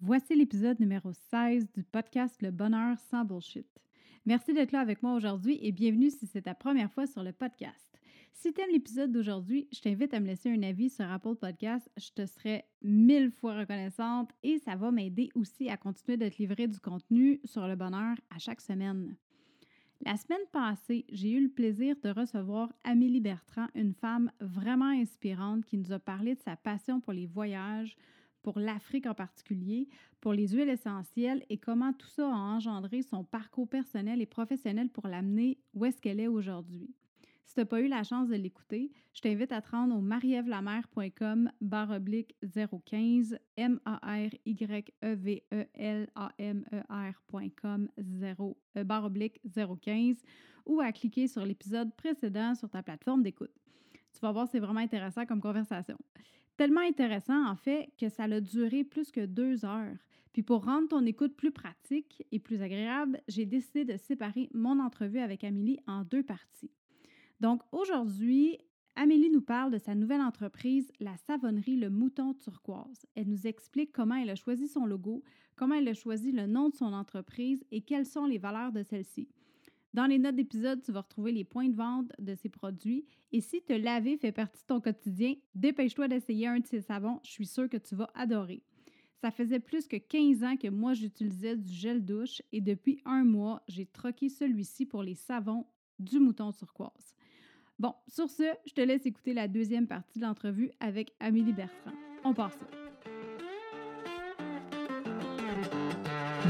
Voici l'épisode numéro 16 du podcast Le Bonheur sans bullshit. Merci d'être là avec moi aujourd'hui et bienvenue si c'est ta première fois sur le podcast. Si tu aimes l'épisode d'aujourd'hui, je t'invite à me laisser un avis sur Apple Podcast. Je te serais mille fois reconnaissante et ça va m'aider aussi à continuer de te livrer du contenu sur le bonheur à chaque semaine. La semaine passée, j'ai eu le plaisir de recevoir Amélie Bertrand, une femme vraiment inspirante qui nous a parlé de sa passion pour les voyages, pour l'Afrique en particulier, pour les huiles essentielles et comment tout ça a engendré son parcours personnel et professionnel pour l'amener où est-ce qu'elle est aujourd'hui. Si tu n'as pas eu la chance de l'écouter, je t'invite à te rendre au marievlamer.com barre oblique 015 m a r y e v e l a m e r.com barre oblique 015 ou à cliquer sur l'épisode précédent sur ta plateforme d'écoute. Tu vas voir, c'est vraiment intéressant comme conversation. Tellement intéressant, en fait, que ça a duré plus que deux heures. Puis pour rendre ton écoute plus pratique et plus agréable, j'ai décidé de séparer mon entrevue avec Amélie en deux parties. Donc aujourd'hui, Amélie nous parle de sa nouvelle entreprise, la savonnerie Le Mouton Turquoise. Elle nous explique comment elle a choisi son logo, comment elle a choisi le nom de son entreprise et quelles sont les valeurs de celle-ci. Dans les notes d'épisode, tu vas retrouver les points de vente de ces produits. Et si te laver fait partie de ton quotidien, dépêche-toi d'essayer un de ces savons. Je suis sûre que tu vas adorer. Ça faisait plus que 15 ans que moi j'utilisais du gel douche et depuis un mois, j'ai troqué celui-ci pour les savons du mouton turquoise. Bon, sur ce, je te laisse écouter la deuxième partie de l'entrevue avec Amélie Bertrand. On part ça.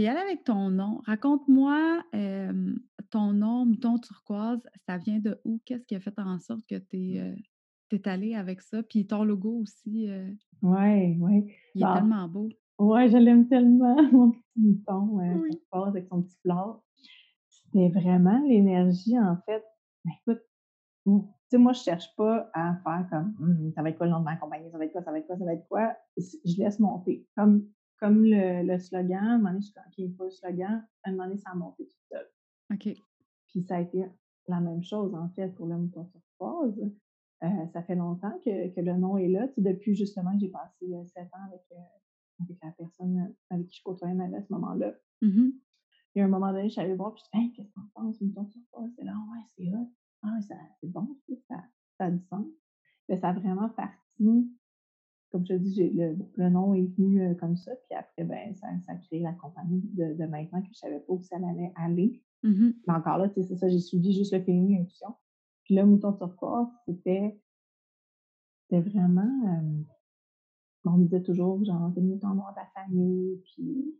Va y aller avec ton nom. Raconte-moi ton nom, ton turquoise, ça vient de où? Qu'est-ce qui a fait en sorte que tu es, es allé avec ça? Puis ton logo aussi. oui, oui. Il est tellement beau. Oui, je l'aime tellement, mon petit mouton turquoise avec son petit fleur. C'était vraiment l'énergie, en fait. Ben, écoute, tu sais, moi, je cherche pas à faire comme «Hum, ça va être quoi le nom de ma compagnie, ça va être quoi, ça va être quoi, ça va être quoi? Je laisse monter. Comme comme le, le slogan, à un moment donné, je suis OK, il pas le slogan, à un moment donné, ça a monté tout seul. OK. Puis ça a été la même chose, en fait, pour le mouton sur Euh, ça fait longtemps que, que, le nom est là. Tu depuis justement j'ai passé euh, sept ans avec, euh, avec, la personne avec qui je côtoyais ma à ce moment-là. Mm-hmm. Et à un moment donné, je suis allée voir, puis je dis hey, qu'est-ce que tu penses, mouton sur C'est là, ouais, c'est hot. Ah, c'est bon, ça, ça a du sens. Mais ça a vraiment parti comme je te dis, le, le, nom est venu euh, comme ça. Puis après, ben, ça, ça a créé la compagnie de, de, maintenant que je ne savais pas où ça allait aller. Mm-hmm. Mais encore là, c'est ça, j'ai suivi juste le feeling intuition. Puis là, Mouton turquoise, c'était c'était vraiment. Euh, on me disait toujours, genre, des moutons noirs de la famille. Puis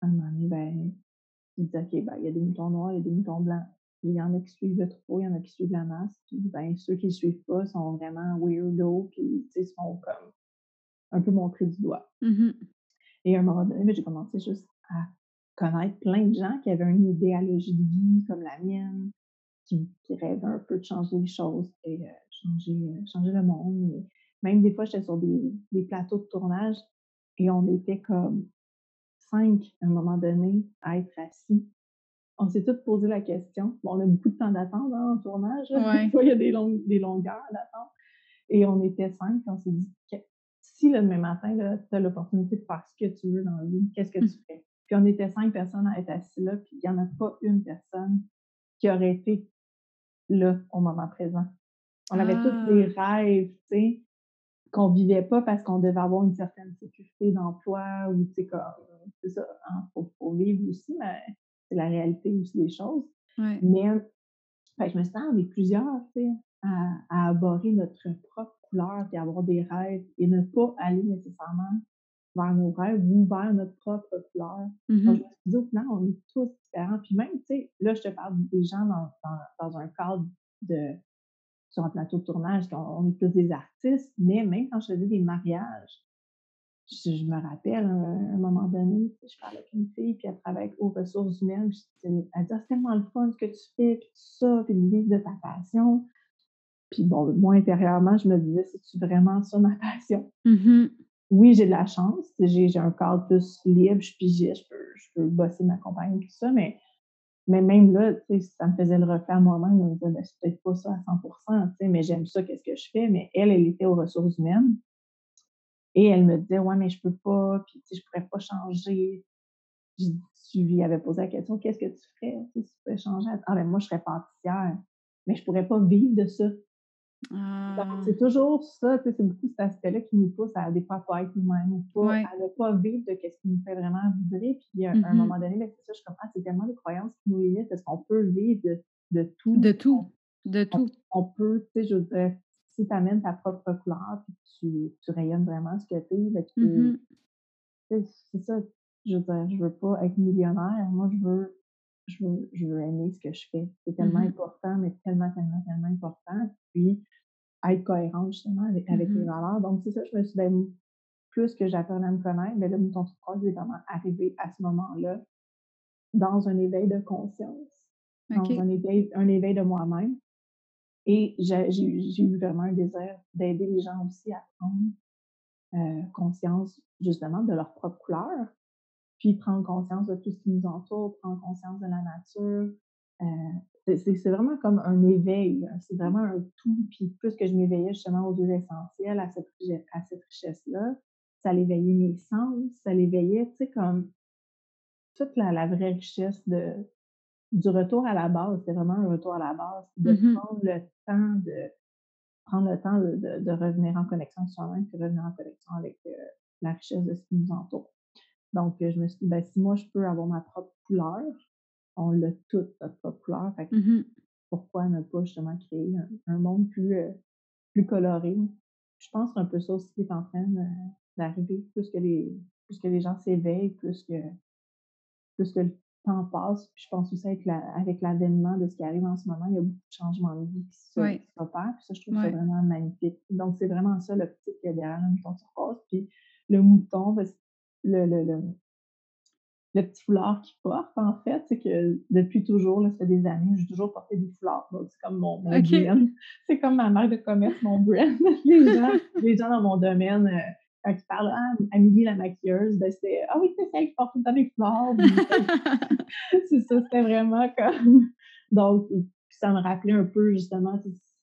à un moment donné, ben, il disait, OK, ben, il y a des moutons noirs, il y a des moutons blancs. Il y en a qui suivent le troupeau, il y en a qui suivent la masse. Puis ben, ceux qui ne suivent pas sont vraiment weirdo, puis sais, sont comme un peu montré du doigt. Mm-hmm. Et à un moment donné, ben, j'ai commencé juste à connaître plein de gens qui avaient une idéologie de vie comme la mienne, qui, qui rêvaient un peu de changer les choses et euh, changer, euh, changer le monde. Et même des fois, j'étais sur des, des, plateaux de tournage et on était comme cinq à un moment donné à être assis. On s'est tous posé la question. Bon, on a beaucoup de temps d'attente hein, en tournage. Ouais. il y a des, longues, des longueurs d'attente. Et on était cinq et on s'est dit, si le demain matin, tu as l'opportunité de faire ce que tu veux dans la vie, qu'est-ce que tu fais? Puis on était cinq personnes à être assis là, puis il n'y en a pas une personne qui aurait été là au moment présent. On avait tous des ah! rêves, tu sais, qu'on vivait pas parce qu'on devait avoir une certaine sécurité d'emploi ou, tu sais, comme, c'est ça, hein, faut, vivre aussi, mais c'est la réalité aussi des choses. Mais, je me sens, on est plusieurs, tu sais, à, à aborder notre propre couleurs, puis avoir des rêves et ne pas aller nécessairement vers nos rêves ou vers notre propre couleur. Mm-hmm. Donc, je me suis dit, on est tous différents. Puis même, tu sais, là, je te parle des gens dans, dans, dans un cadre de, sur un plateau de tournage, on, est tous des artistes, mais même quand je faisais des mariages, je, me rappelle, à un, moment donné, je parlais avec une fille, puis elle travaille aux ressources humaines, puis elle dit ah, c'est tellement le fun ce que tu fais, puis tout ça, puis de vivre de ta passion. Puis bon, moi, intérieurement, je me disais, c'est-tu vraiment ça ma passion? Mm-hmm. Oui, j'ai de la chance, j'ai un cadre plus libre, je je peux, je peux bosser ma compagnie, tout ça, mais mais même là, ça me faisait le refaire moi-même. Je me disais, ben, c'est peut-être pas ça à 100% mais j'aime ça, qu'est-ce que je fais? Mais elle, elle était aux ressources humaines. Et elle me disait, ouais, mais je peux pas, puis je pourrais pas changer. Je lui avais posé la question, qu'est-ce que tu ferais si tu pouvais changer? Ah, ben moi, je serais pâtissière, mais je pourrais pas vivre de ça. Ah. C'est toujours ça, c'est beaucoup cet aspect-là qui nous pousse à des fois pas être nous-mêmes ou pas, à ne pas vivre de ce qui nous fait vraiment vibrer. Puis à, un mm-hmm. moment donné, ben, c'est ça, je comprends, c'est tellement de croyances qui nous limitent parce qu'on peut vivre de, de, tout? De tout. De tout. On, peut, tu sais, je veux dire, si tu amènes ta propre couleur puis tu, tu rayonnes vraiment ce que tu es, ben, mm-hmm. c'est ça. Je veux dire, je veux pas être millionnaire. Moi, je veux je veux, je veux aimer ce que je fais. C'est tellement mmh important, mais tellement, tellement, tellement important. Puis, être cohérent justement avec, avec mes mmh valeurs. Donc, c'est ça, je me suis dit, ben, plus que j'apprenais à me connaître, mais ben là, Mouton Croix est vraiment arrivé à ce moment-là dans un éveil de conscience, dans un éveil, un éveil de moi-même. Et j'ai eu vraiment un désir d'aider les gens aussi à prendre euh, conscience justement de leur propre couleur, puis prendre conscience de tout ce qui nous entoure, prendre conscience de la nature. Euh, c'est vraiment comme un éveil, c'est vraiment un tout. Puis plus que je m'éveillais justement aux deux essentiels, à cette, à cette richesse-là, ça l'éveillait mes sens, ça l'éveillait, tu sais, comme toute la, la, vraie richesse de, du retour à la base. C'est vraiment un retour à la base, de mmh prendre le temps de prendre le temps de, de, revenir en connexion avec soi-même, puis revenir en connexion avec euh, la richesse de ce qui nous entoure. Donc, je me suis dit, ben, si moi, je peux avoir ma propre couleur, on l'a toute, notre propre couleur. Fait mmh Pourquoi ne pas justement créer un, monde plus, euh, plus coloré? Je pense que c'est un peu ça aussi qui est en train d'arriver. Plus que les, plus que les gens s'éveillent, plus que, plus que le temps passe. je pense aussi avec, avec l'avènement de ce qui arrive en ce moment, il y a beaucoup de changements de vie qui s'opèrent. Puis ça, je trouve ça vraiment magnifique. Donc, c'est vraiment ça le petit qui est derrière le mouton passe. Puis le mouton, ben, le, le, le, petit foulard qu'il porte, en fait, c'est que depuis toujours, là, ça fait des années, j'ai toujours porté des foulards. Donc, c'est comme mon, mon brand. C'est comme ma marque de commerce, mon brand. les, gens, les gens dans mon domaine, euh, quand ils parlent ah, Amélie la maquilleuse, ben c'est Ah oui, c'est celle qui porte tout le temps des foulards. c'est ça, c'était vraiment comme. Donc, ça me rappelait un peu, justement,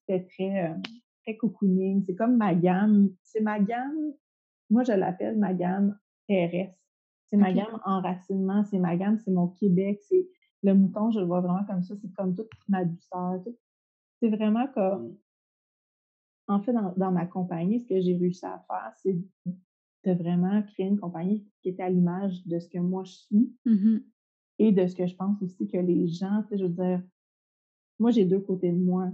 c'était très, euh, très cocooning. C'est comme ma gamme. C'est ma gamme, moi, je l'appelle ma gamme terrestre. C'est ma gamme enracinement, c'est ma gamme, c'est mon Québec, c'est le mouton, je le vois vraiment comme ça, c'est comme toute ma douceur. C'est vraiment comme. En fait, dans, ma compagnie, ce que j'ai réussi à faire, c'est de vraiment créer une compagnie qui était à l'image de ce que moi je suis mmh et de ce que je pense aussi que les gens, tu sais, je veux dire, moi j'ai deux côtés de moi.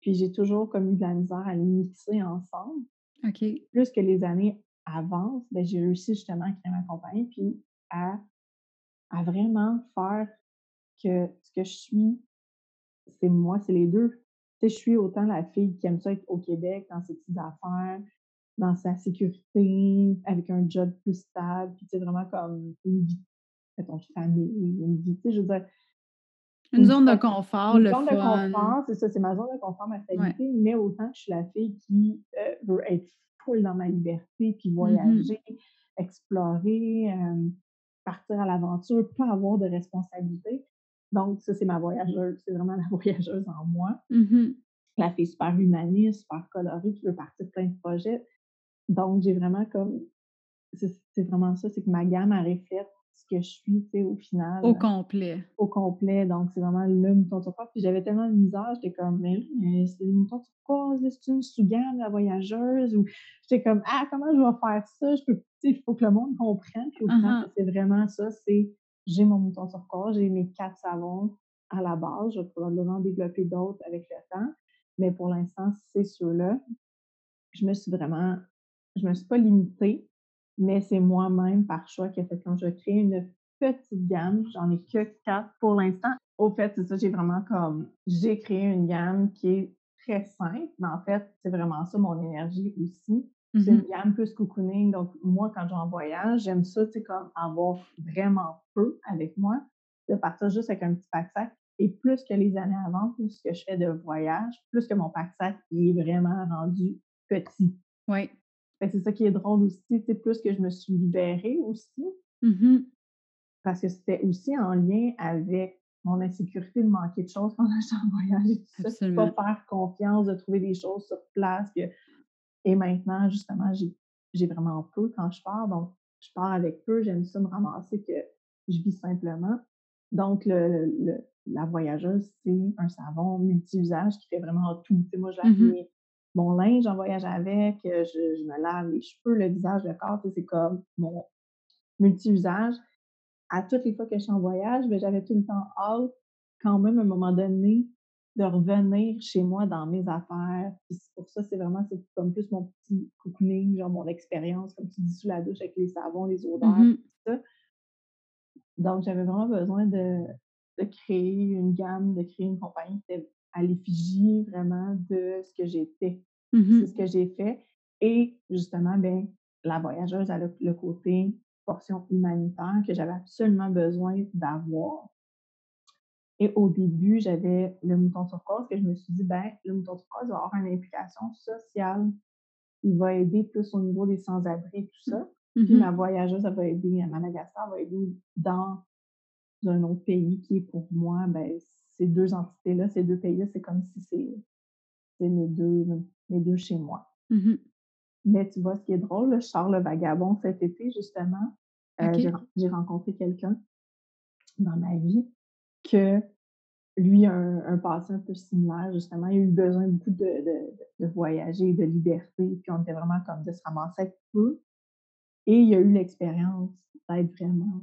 Puis j'ai toujours comme eu de la misère à les mixer ensemble. OK. Plus que les années avance, ben, j'ai réussi justement à créer ma compagnie, puis à, à vraiment faire que ce que je suis, c'est moi, c'est les deux. Tu sais, je suis autant la fille qui aime ça être au Québec, dans ses petites affaires, dans sa sécurité, avec un job plus stable, puis tu sais, vraiment comme une vie, mettons, famille, une vie, tu sais, je veux dire, une, zone de confort, une le zone de confort, c'est ça, c'est ma zone de confort, ma stabilité, mais autant que je suis la fille qui euh, veut être dans ma liberté, puis mmh voyager, explorer, partir à l'aventure, pas avoir de responsabilité. Donc, ça, c'est ma voyageuse. C'est vraiment la voyageuse en moi. Mmh la fille super humaniste, super colorée, qui veut partir de plein de projets. Donc, j'ai vraiment comme. C'est vraiment ça, c'est que ma gamme, elle reflète ce que je suis, tu sais, au final. Au complet. Au complet. Donc, c'est vraiment le mouton turquoise. Puis j'avais tellement de misère, j'étais comme, mais, mais c'est le mouton turquoise, c'est une sous-gamme, la voyageuse. Ou j'étais comme, ah, comment je vais faire ça? Je peux, il faut que le monde comprenne. Puis au final, uh-huh. c'est vraiment ça, c'est j'ai mon mouton turquoise, j'ai mes quatre savons à la base. Je vais probablement développer d'autres avec le temps. Mais pour l'instant, c'est ceux-là. Je me suis vraiment, je me suis pas limitée mais c'est moi-même par choix qui a fait quand je crée une petite gamme. J'en ai que quatre pour l'instant. Au fait, c'est ça, j'ai vraiment comme, j'ai créé une gamme qui est très simple, mais en fait, c'est vraiment ça mon énergie aussi. C'est une Mmh gamme plus cocooning. Donc, moi, quand je vais en voyage, j'aime ça, tu sais, comme avoir vraiment peu avec moi, de partir juste avec un petit pack-sac. Et plus que les années avant, plus que je fais de voyage, plus que mon pack-sac est vraiment rendu petit. Oui. Que c'est ça qui est drôle aussi, sais, plus que je me suis libérée aussi, Mmh parce que c'était aussi en lien avec mon insécurité de manquer de choses que j'étais en voyage et tout ça, de pas faire confiance, de trouver des choses sur place. que- Et maintenant, justement, j'ai vraiment peu quand je pars, donc je pars avec peu, j'aime ça me ramasser que je vis simplement. Donc, le, le- la voyageuse, c'est un savon multi-usage qui fait vraiment tout. Moi, je lave Mmh mon linge en voyage avec, euh, je, je me lave les cheveux, le visage, le corps, c'est comme mon multi-usage. À toutes les fois que je suis en voyage, ben, j'avais tout le temps hâte, quand même, à un moment donné, de revenir chez moi dans mes affaires. Puis c'est pour ça, c'est vraiment, c'est comme plus mon petit cocooning, genre mon expérience, comme tu dis, sous la douche avec les savons, les odeurs, Mmh tout ça. Donc, j'avais vraiment besoin de, de créer une gamme, de créer une compagnie qui était à l'effigie vraiment de ce que j'étais. Mmh C'est ce que j'ai fait. Et justement, ben, la voyageuse, a le côté portion humanitaire que j'avais absolument besoin d'avoir. Et au début, j'avais le mouton turquoise que je me suis dit, ben, le mouton turquoise va avoir une implication sociale. Il va aider plus au niveau des sans-abri et tout ça. Puis Mmh ma voyageuse, elle va aider à Madagascar, elle va aider dans un autre pays qui est pour moi, ben, ces deux entités-là, ces deux pays-là, c'est comme si c'est mes deux, mes deux chez moi. Mmh Mais tu vois, ce qui est drôle, je sors le vagabond cet été, justement. Euh, j'ai ren- J'ai rencontré quelqu'un dans ma vie que lui a un, un passé un peu similaire, justement. Il a eu besoin beaucoup de, de, de voyager, de liberté, puis on était vraiment comme de se ramasser avec peu. Et il a eu l'expérience d'être vraiment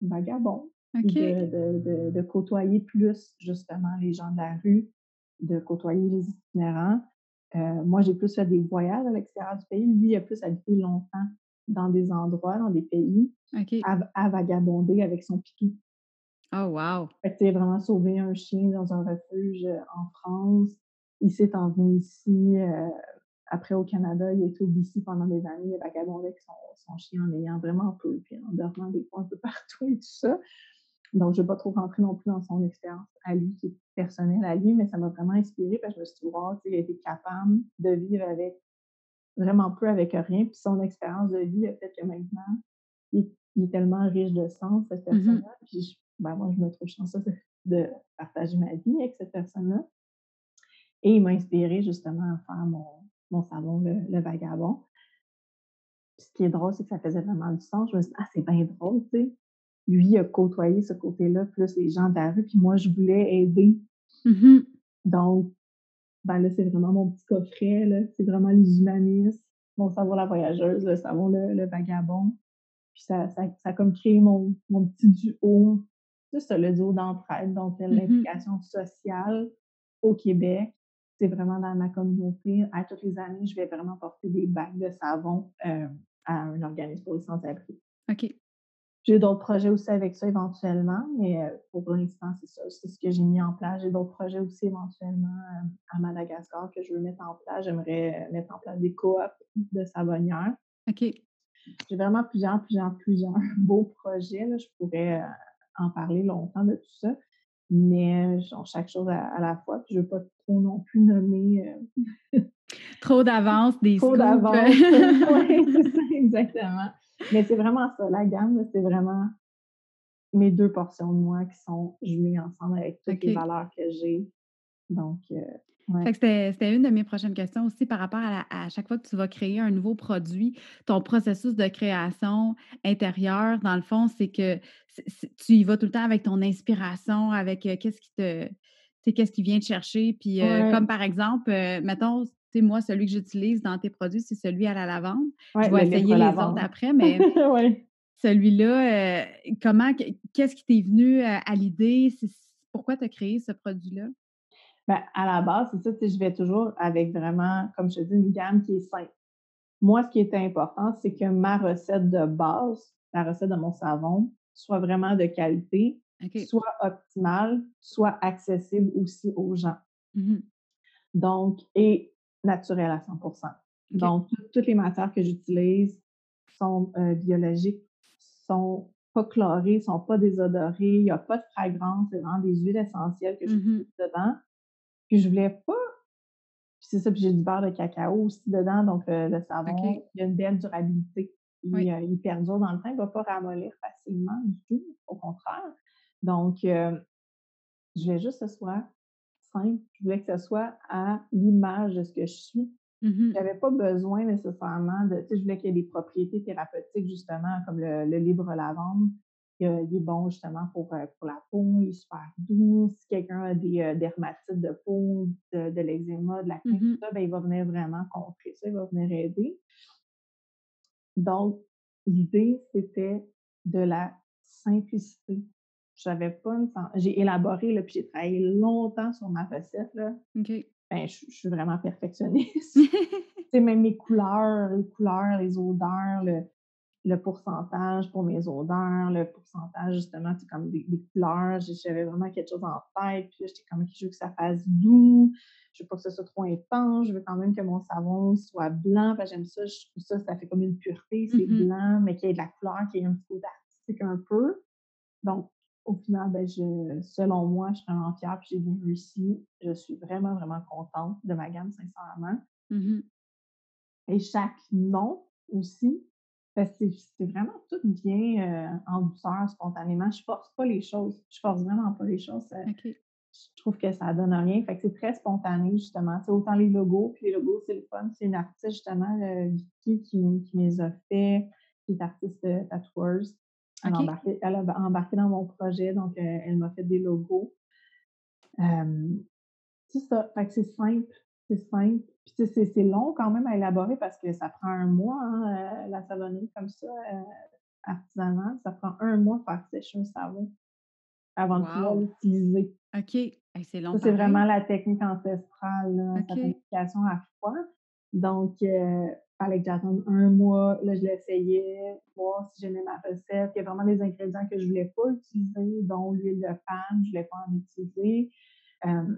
vagabond, de, de, de, de côtoyer plus, justement, les gens de la rue, de côtoyer les itinérants. Euh, moi, j'ai plus fait des voyages à l'extérieur du pays. Lui, il a plus habité longtemps dans des endroits, dans des pays, à, à vagabonder avec son pitou. Oh wow! Fait que, vraiment sauver un chien dans un refuge euh, en France. Il s'est envenu ici. euh, après, au Canada, il était au BC pendant des années. Il a vagabondé avec son, son chien en ayant vraiment peu, puis en dormant des fois un peu partout et tout ça. Donc, je ne vais pas trop rentrer non plus dans son expérience à lui, qui est personnelle à lui, mais ça m'a vraiment inspirée parce que je me suis dit, wow, il a été capable de vivre avec vraiment peu avec rien. Puis son expérience de vie a fait que maintenant, il, est- il est tellement riche de sens, cette Mmh personne-là. Puis je- ben, moi, je me trouve chanceuse de, de partager ma vie avec cette personne-là. Et il m'a inspirée justement à faire mon, mon salon, le, le vagabond. Puis ce qui est drôle, c'est que ça faisait vraiment du sens. Je me suis dit, ah, c'est bien drôle, tu sais. Lui a côtoyé ce côté-là, plus les gens de la rue, puis moi, je voulais aider. Mmh Donc, ben là, c'est vraiment mon petit coffret, là. C'est vraiment les humanistes, mon savon la voyageuse, le savon le, le vagabond. Puis ça, ça, ça a comme créé mon, mon petit duo. C'est ça, le duo d'entraide, donc Mmh l'implication sociale au Québec. C'est vraiment dans ma communauté. À toutes les années, je vais vraiment porter des bacs de savon euh, à un organisme pour les sans-abri. OK. J'ai d'autres projets aussi avec ça éventuellement, mais euh, pour l'instant, c'est ça. C'est ce que j'ai mis en place. J'ai d'autres projets aussi éventuellement euh, à Madagascar que je veux mettre en place. J'aimerais euh, mettre en place des coops de savonnières. OK. J'ai vraiment plusieurs, plusieurs, plusieurs beaux projets. là. Je pourrais en parler longtemps de tout ça, mais genre, chaque chose à, à la fois. Puis je ne veux pas trop non plus nommer euh, Trop d'avance, des trop scoops. d'avance. oui, c'est ça, exactement. Mais c'est vraiment ça. La gamme, c'est vraiment mes deux portions de moi qui sont jumelées ensemble avec toutes les valeurs que j'ai. Donc, euh, ouais. Fait que c'était une de mes prochaines questions aussi par rapport à, la- à chaque fois que tu vas créer un nouveau produit, ton processus de création intérieure, dans le fond, c'est que tu y vas tout le temps avec ton inspiration, avec euh, qu'est-ce qui te, qu'est-ce qui vient te chercher. Puis, euh, Ouais. comme par exemple, euh, mettons, sais, moi, celui que j'utilise dans tes produits, c'est celui à la lavande. Ouais, Je vais le essayer les autres après, mais ouais. celui-là, euh, comment, que- qu'est-ce qui t'est venu euh, à l'idée? Pourquoi tu as créé ce produit-là? Ben, à la base, c'est ça, je vais toujours avec vraiment, comme je te dis, une gamme qui est simple. Moi, ce qui était important, c'est que ma recette de base, la recette de mon savon, soit vraiment de qualité, soit optimale, soit accessible aussi aux gens. Mhm. Donc, et naturel à 100% Donc, toutes les matières que j'utilise sont euh, biologiques, sont pas chlorées, sont pas désodorées, il n'y a pas de fragrance, c'est vraiment des huiles essentielles que j'utilise mmh dedans. Puis je voulais pas. Puis c'est ça, puis j'ai du beurre de cacao aussi dedans, donc le savon, il y a une belle durabilité. Il, euh, il, perdure dans le temps, il ne va pas ramollir facilement du tout, au contraire. Donc, euh, je voulais juste ce soit simple. Je voulais que ce soit à l'image de ce que je suis. Mmh je n'avais pas besoin nécessairement de. Tu sais, je voulais qu'il y ait des propriétés thérapeutiques, justement, comme le, libre lavande. Il, est bon justement pour, euh, pour la peau, il est super doux. Si quelqu'un a des dermatites de peau, de, l'eczéma, de la mmh tout ça, ben, il va venir vraiment contrer ça, il va venir aider. Donc, l'idée, c'était de la simplicité. J'avais pas une... J'ai élaboré, là, puis j'ai travaillé longtemps sur ma recette. Là. Ben, je, suis vraiment perfectionniste. c'est même mes couleurs, les couleurs, les odeurs, le, le pourcentage pour mes odeurs, le pourcentage, justement, c'est comme des, couleurs. J'avais vraiment quelque chose en tête. Puis j'étais comme, je veux que ça fasse doux. Je veux pas que ce soit trop intense. Je veux quand même que mon savon soit blanc. j'aime ça. Je trouve ça, ça fait comme une pureté. C'est mmh blanc, mais qu'il y ait de la couleur, qu'il y ait un petit peu d'artistique un peu. Donc, au final, ben, je, selon moi, je suis vraiment fière puis j'ai bien réussi. Je suis vraiment, vraiment contente de ma gamme, sincèrement. Mmh Et chaque nom aussi c'est vraiment tout bien euh, en douceur, spontanément. Je force pas les choses. Je force vraiment pas les choses. Je trouve que ça donne rien. Fait que c'est très spontané, justement. C'est autant les logos, puis les logos, c'est le fun. C'est une artiste, justement, Vicky, qui, qui les a fait, qui est artiste euh, tatoueuse. Elle, a embarqué, elle, a embarqué, dans mon projet, donc euh, elle m'a fait des logos. c'est ça. Fait que c'est simple. C'est simple. Puis c'est long quand même à élaborer parce que ça prend un mois, hein, euh, la savonnerie comme ça, euh, artisanale. Ça prend un mois faire sécher un savon avant de pouvoir l'utiliser. OK. c'est long. c'est vraiment la technique ancestrale, là, application à froid. Donc, que j'attende un mois. Là, je l'essayais, voir si j'aimais ma recette. Il y a vraiment des ingrédients que je ne voulais pas utiliser, dont l'huile de palme, je ne voulais pas en utiliser. Euh,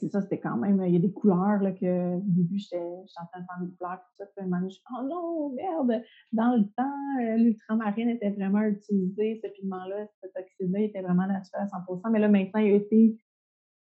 c'est ça, c'était quand même, il y a des couleurs là, que au début, j'étais en train de faire des couleurs, tout ça, puis un je oh non, merde! Dans le temps, euh, l'ultramarine était vraiment utilisé, ce pigment-là, cet oxyde-là était vraiment naturel à 100% mais là, maintenant, il a été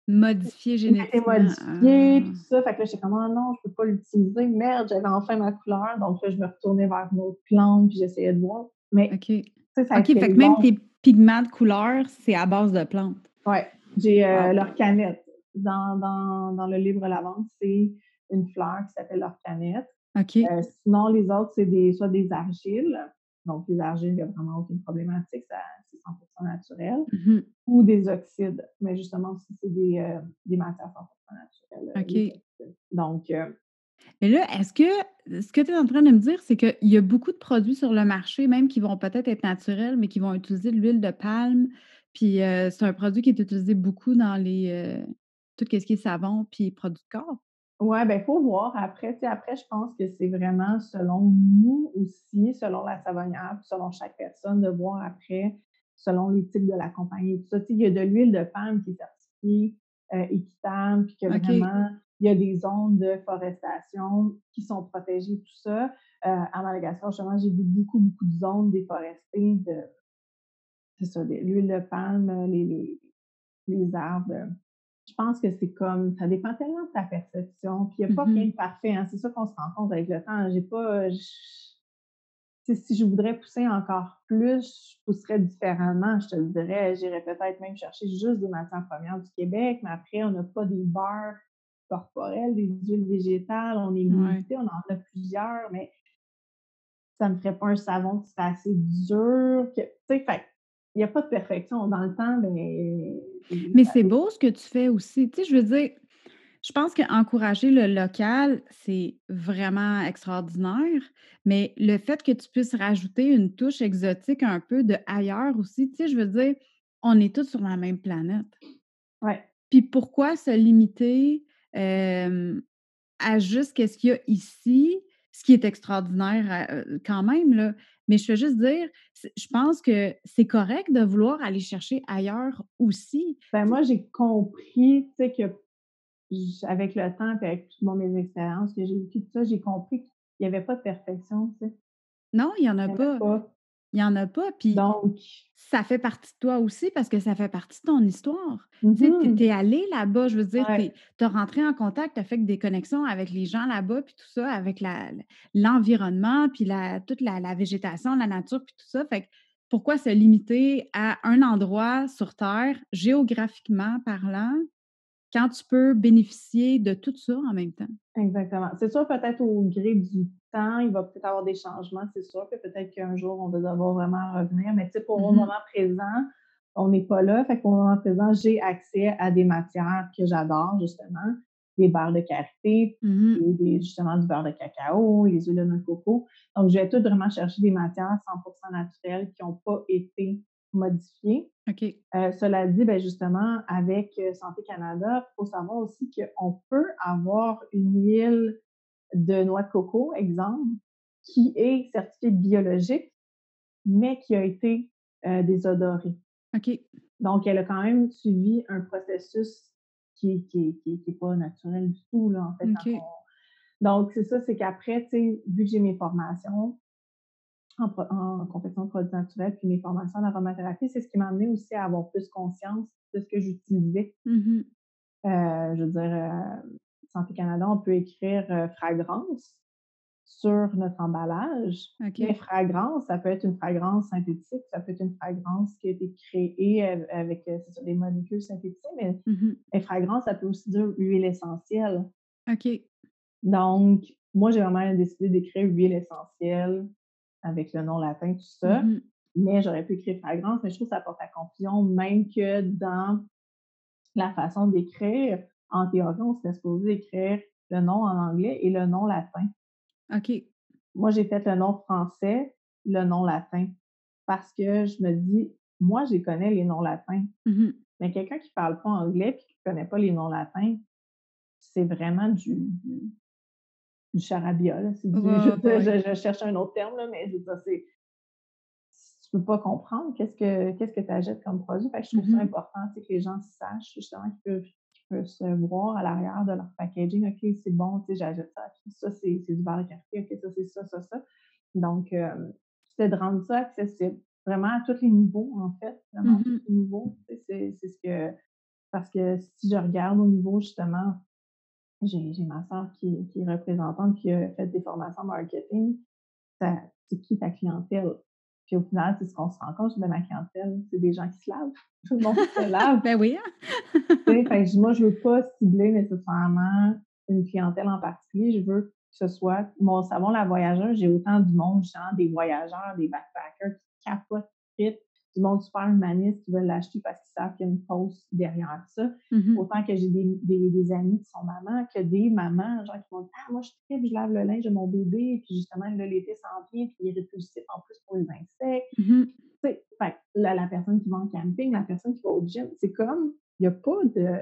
modifié génétiquement. Modifié, ah. tout ça, fait que là, j'étais comme, oh non, je peux pas l'utiliser, merde, j'avais enfin ma couleur, donc là, je me retournais vers une autre plante, puis j'essayais de voir. Mais, OK. Ça, OK, fait que même tes pigments de couleur, c'est à base de plantes. Oui, j'ai euh, leur canette dans, dans, dans le livre Lavande, c'est une fleur qui s'appelle l'orcanette. OK. Euh, sinon, les autres, c'est des, soit des argiles. Donc, les argiles, il n'y a vraiment aucune problématique, c'est 100 naturel. Mm-hmm. Ou des oxydes. Mais justement, aussi, c'est des, euh, des matières 100 naturelles. Euh, OK. Donc, mais là, est-ce que ce que tu es en train de me dire, c'est qu'il y a beaucoup de produits sur le marché, même qui vont peut-être être naturels, mais qui vont utiliser de l'huile de palme. Puis c'est un produit qui est utilisé beaucoup dans les, tout ce qui est savon puis produits de corps? Oui, bien, il faut voir. Après, après, je pense que c'est vraiment selon nous aussi, selon la savonnière, selon chaque personne, de voir après, selon les types de la compagnie. Tout ça. Il y a de l'huile de palme qui est certifiée euh, équitable, puis que vraiment, il y a des zones de forestation qui sont protégées, tout ça. Euh, à Madagascar, justement, j'ai vu beaucoup, beaucoup de zones déforestées de, c'est ça, l'huile de palme, les, les, les arbres je pense que c'est comme, ça dépend tellement de ta perception. Puis il n'y a pas rien de parfait. Hein. C'est ça qu'on se rend compte avec le temps. J'ai pas. si je voudrais pousser encore plus, je pousserais différemment. Je te le dirais. J'irais peut-être même chercher juste des matières premières du Québec, mais après, on n'a pas des beurres corporels, des huiles végétales. On est limité, on en a plusieurs, mais ça ne me ferait pas un savon qui serait assez dur. Tu sais, fait il n'y a pas de perfection. Dans le temps, ben, Mais c'est beau ce que tu fais aussi. Tu sais, je veux dire, je pense qu'encourager le local, c'est vraiment extraordinaire, mais le fait que tu puisses rajouter une touche exotique un peu de ailleurs aussi, tu sais, je veux dire, on est tous sur la même planète. Ouais. Puis pourquoi se limiter à juste qu'est-ce qu'il y a ici, qui est extraordinaire euh, quand même, là. Mais je veux juste dire, je pense que c'est correct de vouloir aller chercher ailleurs aussi. Ben moi, j'ai compris, tu sais, que avec le temps et avec toutes mes expériences que j'ai vécues, tout ça, j'ai compris qu'il n'y avait pas de perfection, tu sais. Non, il n'y en a pas. Il n'y en a pas. Puis Donc, ça fait partie de toi aussi parce que ça fait partie de ton histoire. Tu mhm, es, allé là-bas, je veux dire, ouais, tu as rentré en contact, tu as fait des connexions avec les gens là-bas, puis tout ça, avec l'environnement, puis la, toute la, la végétation, la nature, puis tout ça. Fait que pourquoi se limiter à un endroit sur Terre, géographiquement parlant, quand tu peux bénéficier de tout ça en même temps? exactement. C'est sûr, peut-être au gré du temps, il va peut-être avoir des changements, c'est sûr que peut-être qu'un jour, on va devoir vraiment revenir. Mais tu sais, pour le Mhm, moment présent, on n'est pas là. Fait qu'au moment présent, j'ai accès à des matières que j'adore, justement, des beurres de karité, et des, justement du beurre de cacao, les huiles de noix de coco. Donc, je vais tout vraiment chercher des matières 100% naturelles qui n'ont pas été modifiées. OK. Euh, cela dit, ben justement, avec euh, Santé Canada, il faut savoir aussi qu'on peut avoir une huile de noix de coco, exemple, qui est certifiée biologique, mais qui a été euh, désodorée. OK. Donc, elle a quand même suivi un processus qui n'est qui, qui, qui est pas naturel du tout, là, en fait. on- Donc, c'est ça, c'est qu'après, tu sais, vu que j'ai mes formations, en, confection de produits naturels, puis mes formations en aromathérapie, c'est ce qui m'a amené aussi à avoir plus conscience de ce que j'utilisais. Mhm, Euh, je veux dire, euh, Santé Canada, on peut écrire euh, fragrance sur notre emballage. Mais OK. fragrance, ça peut être une fragrance synthétique, ça peut être une fragrance qui a été créée av- avec ça, des molécules synthétiques, mais, Mhm, mais fragrance, ça peut aussi dire huile essentielle. OK. Donc, moi, j'ai vraiment décidé d'écrire huile essentielle avec le nom latin, tout ça. Mhm, Mais j'aurais pu écrire fragrance, mais je trouve que ça porte à confusion, même que dans la façon d'écrire, en théorie, on serait supposé écrire le nom en anglais et le nom latin. OK. Moi, j'ai fait le nom français, le nom latin, parce que je me dis, moi, je connais les noms latins, Mhm, mais quelqu'un qui ne parle pas anglais et qui ne connaît pas les noms latins, c'est vraiment du, du, charabia. là. C'est du- Ouais, je, veux dire, ouais. je- je cherche un autre terme, là, mais je veux dire, c'est tu peux pas comprendre qu'est-ce que qu'est-ce que tu achètes comme produit. Fait que je trouve ça Mhm. important sais, que les gens sachent justement qu'ils peuvent, qu'ils peuvent se voir à l'arrière de leur packaging. OK, c'est bon, tu sais, j'achète ça. Ça, c'est c'est du beurre de café. OK, ça, c'est ça, ça, ça. Donc, euh, c'est de rendre ça accessible vraiment à tous les niveaux, en fait. Vraiment à Mhm. tous les niveaux. C'est c'est ce que. Parce que si je regarde au niveau justement, j'ai ma soeur qui, qui est représentante qui a fait des formations marketing. C'est qui ta clientèle? Puis au final, c'est ce qu'on se rend compte de ma clientèle, c'est des gens qui se lavent. Tout le monde se lave. Ben oui, hein? Fait moi, je veux pas cibler nécessairement une clientèle en particulier. Je veux que ce soit mon savon La Voyageuse. J'ai autant du monde, genre des voyageurs, des backpackers qui capotent vite, du monde super humaniste qui veulent l'acheter parce qu'ils savent qu'il y a une cause derrière ça. Mhm. Autant que j'ai des, des, des amis qui sont mamans, que des mamans, genre qui vont dire Ah, moi, je tripe, je lave le linge de mon bébé, puis justement, là, l'été s'en vient, puis il est répulsif en plus pour les insectes. Mhm. Tu sais, fait que la, la personne qui va en camping, la personne qui va au gym, c'est comme, il n'y a pas de.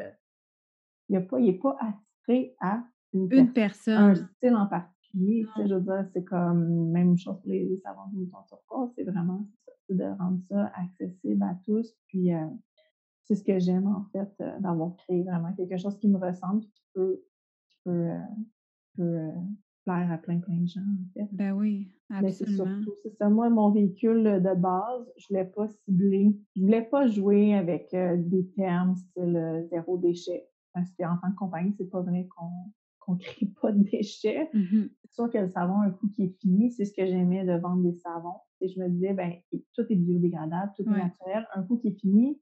Il y a pas, il n'est pas attiré à une, Une personne, un style en particulier. Tu sais, Non. je veux dire, c'est comme même chose pour les, savons de mouton turquoise, c'est vraiment de rendre ça accessible à tous. Puis euh, c'est ce que j'aime en fait, euh, d'avoir créé vraiment quelque chose qui me ressemble, qui peut, qui peut, euh, peut, plaire à plein, plein de gens en fait. Ben oui, Mais c'est absolument. surtout, c'est ça. Moi, mon véhicule de base, je voulais pas cibler, je voulais pas jouer avec des termes style zéro déchet. Parce qu'en tant que compagnie, c'est pas vrai qu'on qu'on crée pas de déchets. Mhm. C'est sûr que le savon, un coup qui est fini, c'est ce que j'aimais de vendre des savons. Et je me disais, ben, tout est biodégradable, tout est Ouais. naturel. Un coup qui est fini,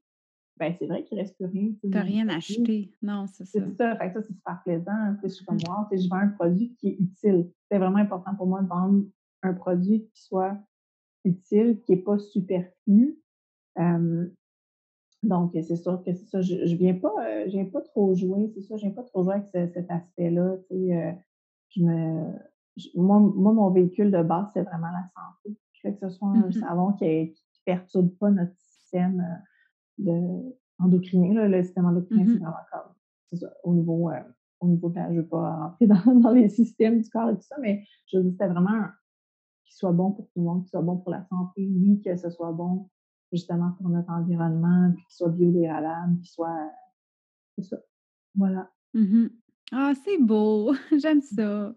ben, c'est vrai qu'il reste plus rien. tu le rien acheté. Non, c'est ça. C'est ça, fait que ça, c'est super plaisant. Je suis comme, Mhm. wow, je vends un produit qui est utile. C'est vraiment important pour moi de vendre un produit qui soit utile, qui n'est pas superflu. Euh, donc, c'est sûr que c'est ça. Je, je viens pas, euh, je viens pas trop jouer, c'est ça, je viens pas trop jouer avec ce- cet aspect-là. Euh, je me, je- moi, moi, mon véhicule de base, c'est vraiment la santé. Je fais que ce soit un Mhm. savon qui, qui perturbe pas notre système euh, de endocrinien. là. Le système endocrinien, c'est Mhm. vraiment comme, ça, au niveau, euh, au niveau de la, je veux pas rentrer dans, dans les systèmes du corps et tout ça, mais je veux dire, c'était vraiment qu'il soit bon pour tout le monde, qu'il soit bon pour la santé, oui, que ce soit bon justement pour notre environnement, puis qu'il soit biodégradable, qu'il soit, c'est ça. Voilà. Mmh Ah, c'est beau! J'aime ça.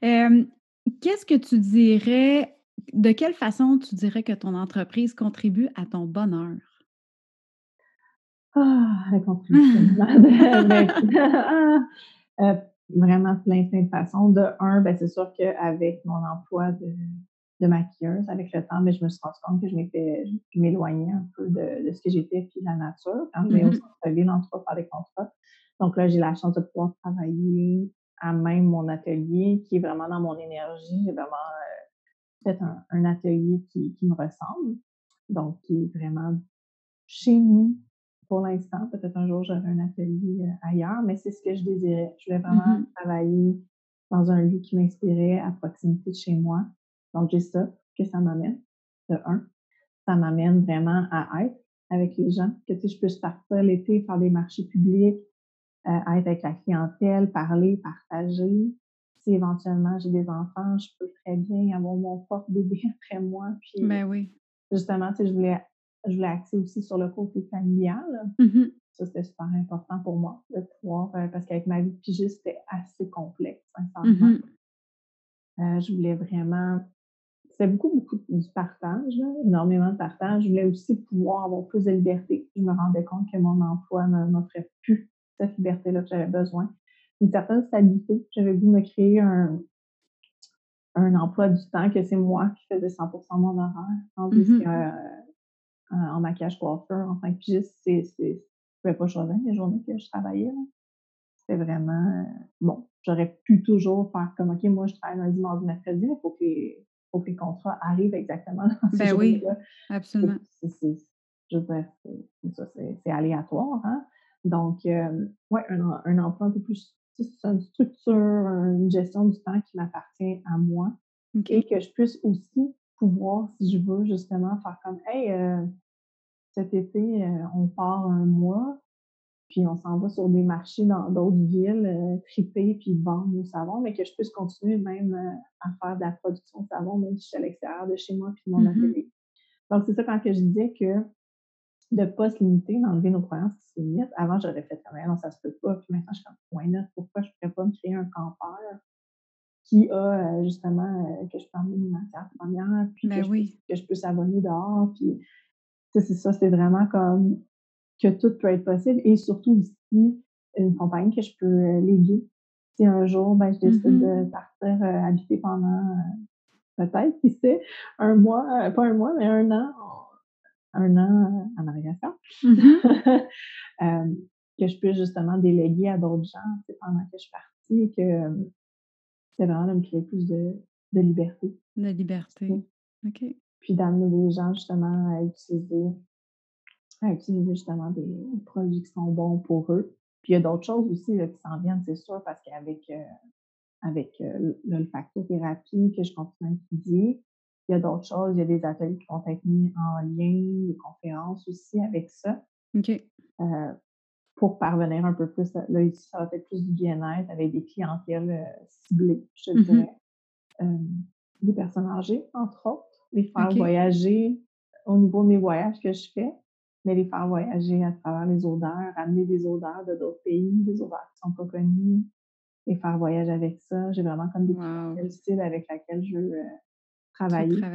Qu'est-ce que tu dirais de quelle façon tu dirais que ton entreprise contribue à ton bonheur? Ah, elle contribue tellement de ah! Heu, vraiment plein, plein de façons. De un, ben, c'est sûr qu'avec mon emploi de de maquilleuse, avec le temps, mais je me suis rendue compte que je m'étais m'éloignais un peu de de ce que j'étais puis de la nature. Quand je vais au Mmh centre-ville, entre autres, faire des contrats. Donc là, j'ai la chance de pouvoir travailler à même mon atelier qui est vraiment dans mon énergie. J'ai vraiment, heu, fait un un atelier qui qui me ressemble, donc qui est vraiment chez nous pour l'instant. Peut-être un jour, j'aurai un atelier, heu, ailleurs, mais c'est ce que je désirais. Je voulais vraiment mh. travailler dans un lieu qui m'inspirait à proximité de chez moi. Donc j'ai ça que ça m'amène, de un. Ça m'amène vraiment à être avec les gens, que, tu sais, je puisse partir l'été, faire des marchés publics, heu, être avec la clientèle, parler, partager. Si éventuellement j'ai des enfants, je peux très bien avoir mon porte-bébé après moi, puis Ben oui. Justement, tu sais, je voulais je voulais axer aussi sur le côté familial. Mmh Ça, c'était super important pour moi de pouvoir, heu, parce qu'avec ma vie de pigiste, c'était assez complexe, sincèrement. Mmh Heu, je voulais vraiment c'était beaucoup, beaucoup du partage, là, énormément de partage. Je voulais aussi pouvoir avoir plus de liberté. Je me rendais compte que mon emploi ne m'offrait plus cette liberté-là que j'avais besoin. Une certaine stabilité. J'avais voulu me créer un un emploi du temps que c'est moi qui faisais 100 de mon horaire, tandis que, Mmh heu en en maquillage coiffeur, en tant que pigiste, c'est je pouvais pas choisir les journées que je travaillais. C'était vraiment, heu, bon, j'aurais pu toujours faire comme: «OK, moi, je travaille lundi, mardi, mercredi», mais il faut que les faut que les contrats arrivent exactement dans ces Ben oui, absolument. c'est je veux dire, c'est aléatoire, hein. Donc, hem, ouais, un un emploi un peu plus une structure, une gestion du temps qui m'appartient à moi et que je puisse aussi pouvoir, si je veux, justement faire comme: «Hey, heu, cet été, heu, on part un mois, puis on s'en va sur des marchés dans d'autres villes, heu, triper puis vendre nos savons», mais que je puisse continuer même, à faire de la production de savon, même si je suis à l'extérieur de chez moi puis de mon Mmh atelier. Donc c'est ça quand que je disais que de ne pas se limiter, d'enlever nos croyances qui se limitent. Avant, j'aurais fait comme: «Mais non, ça se peut pas», puis maintenant je suis comme: «Why not? Pourquoi je pourrais pas me créer un campeur qui a, heu, justement, heu, que je peux emmener mes matières premières, puis que Ben je que je puisse abonner dehors», puis c'est ça, c'est vraiment comme que tout peut être possible et surtout ici, une compagnie que je peux, heu, léguer. Si un jour, ben, je décide de partir, heu, habiter pendant, peut-être, qui sait, un mois, pas un mois, mais un an, un an, heu, en arrière-plan, Mmh hem, que je puisse justement déléguer à d'autres gens, pendant que je suis partie et que, hem, c'est vraiment de me créer plus de de liberté, tu liberté. OK. Puis d'amener les gens justement à utiliser à utiliser justement des des produits qui sont bons pour eux. Puis il y a d'autres choses aussi là, qui s'en viennent, c'est sûr, parce qu'avec, avec, l'olfactothérapie que je continue à étudier, il y a d'autres choses, il y a des ateliers qui vont être mis en lien, des conférences aussi avec ça, OK. heu, pour parvenir un peu plus à là, ici, ça va être plus du bien-être avec des clientèles, heu, ciblées, je te Mmh dirais. Hem, des personnes âgées, entre autres, les faire voyager au niveau de mes voyages que je fais, mais les faire voyager à travers les odeurs, amener des odeurs de d'autres pays, des odeurs qui sont pas connues, les faire voyager avec ça. J'ai vraiment comme des Wow. cibles avec laquelle je veux travailler.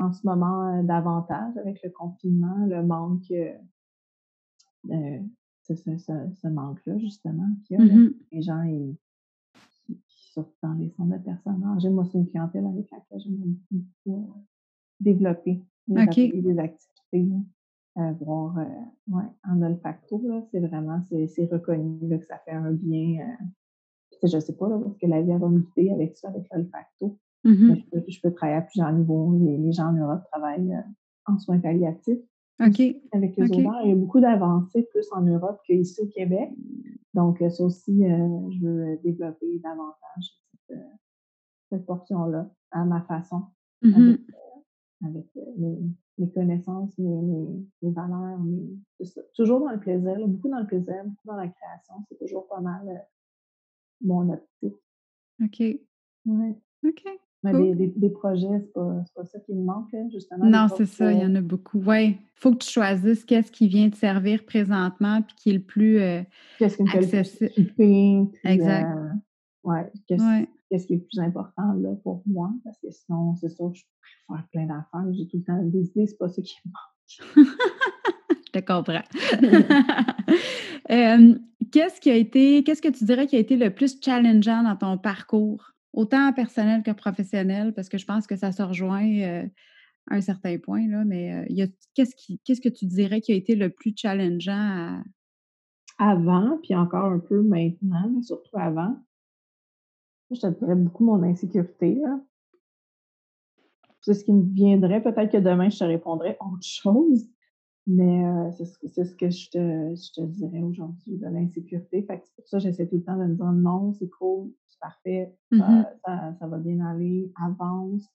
En ce moment, heu, davantage avec le confinement, le manque, heu, ce ce ce ce manque-là justement qu'il y a là. Mmh Les gens, ils qui qui sortent dans les centres de personnes âgées. Moi, c'est une clientèle avec laquelle j'aimerais beaucoup, heu, développer des des activités, voir, ouais, en olfacto, c'est vraiment c'est reconnu, là, que ça fait un bien, sais, je sais pas, là, est-ce que la vie va me guider avec ça, avec l'olfacto, mais Mmh je peux je peux travailler à plusieurs niveaux. Les les gens en Europe travaillent, heu, en soins palliatifs avec les OK. odeurs. Il y a beaucoup d'avancées plus en Europe qu'ici au Québec, donc heu, ça aussi, heu, je veux, développer davantage cette, portion-là à ma façon avec Mmh avec, mes mes connaissances, mes mes mes valeurs. Toujours dans le plaisir, là, beaucoup dans le plaisir, beaucoup dans la création, c'est toujours pas mal, mon optique. OK. Ouais. OK. Mais des, des, projets, c'est pas, pas ça qui me manque, justement. Non, c'est ça, il y en a beaucoup. Oui, il faut que tu choisisses qu'est-ce qui vient te servir présentement puis qui est le plus euh, qu'est-ce qui me accessible. exact. Euh, ouais, qu'est-ce qui est le plus important là, pour moi? Parce que sinon, c'est sûr, je pourrais faire plein d'affaires. J'ai tout le temps des idées, c'est pas ça qui me manque. je te comprends. qu'est-ce qui a été, qu'est-ce que tu dirais qui a été le plus challengeant dans ton parcours? Autant personnel que professionnel, parce que je pense que ça se rejoint euh, à un certain point, là, mais euh, qu'est-ce, qui, qu'est-ce que tu dirais qui a été le plus challengeant Avant, puis encore un peu maintenant, mais surtout avant, je te dirais beaucoup mon insécurité. C'est ce qui me viendrait. Peut-être que demain, je te répondrais autre chose, mais euh, c'est, ce, que je te, je te dirais aujourd'hui, de l'insécurité. Fait c'est pour ça que j'essaie tout le temps de me dire non, c'est cool, parfait, mmh ça, va bien aller, avance,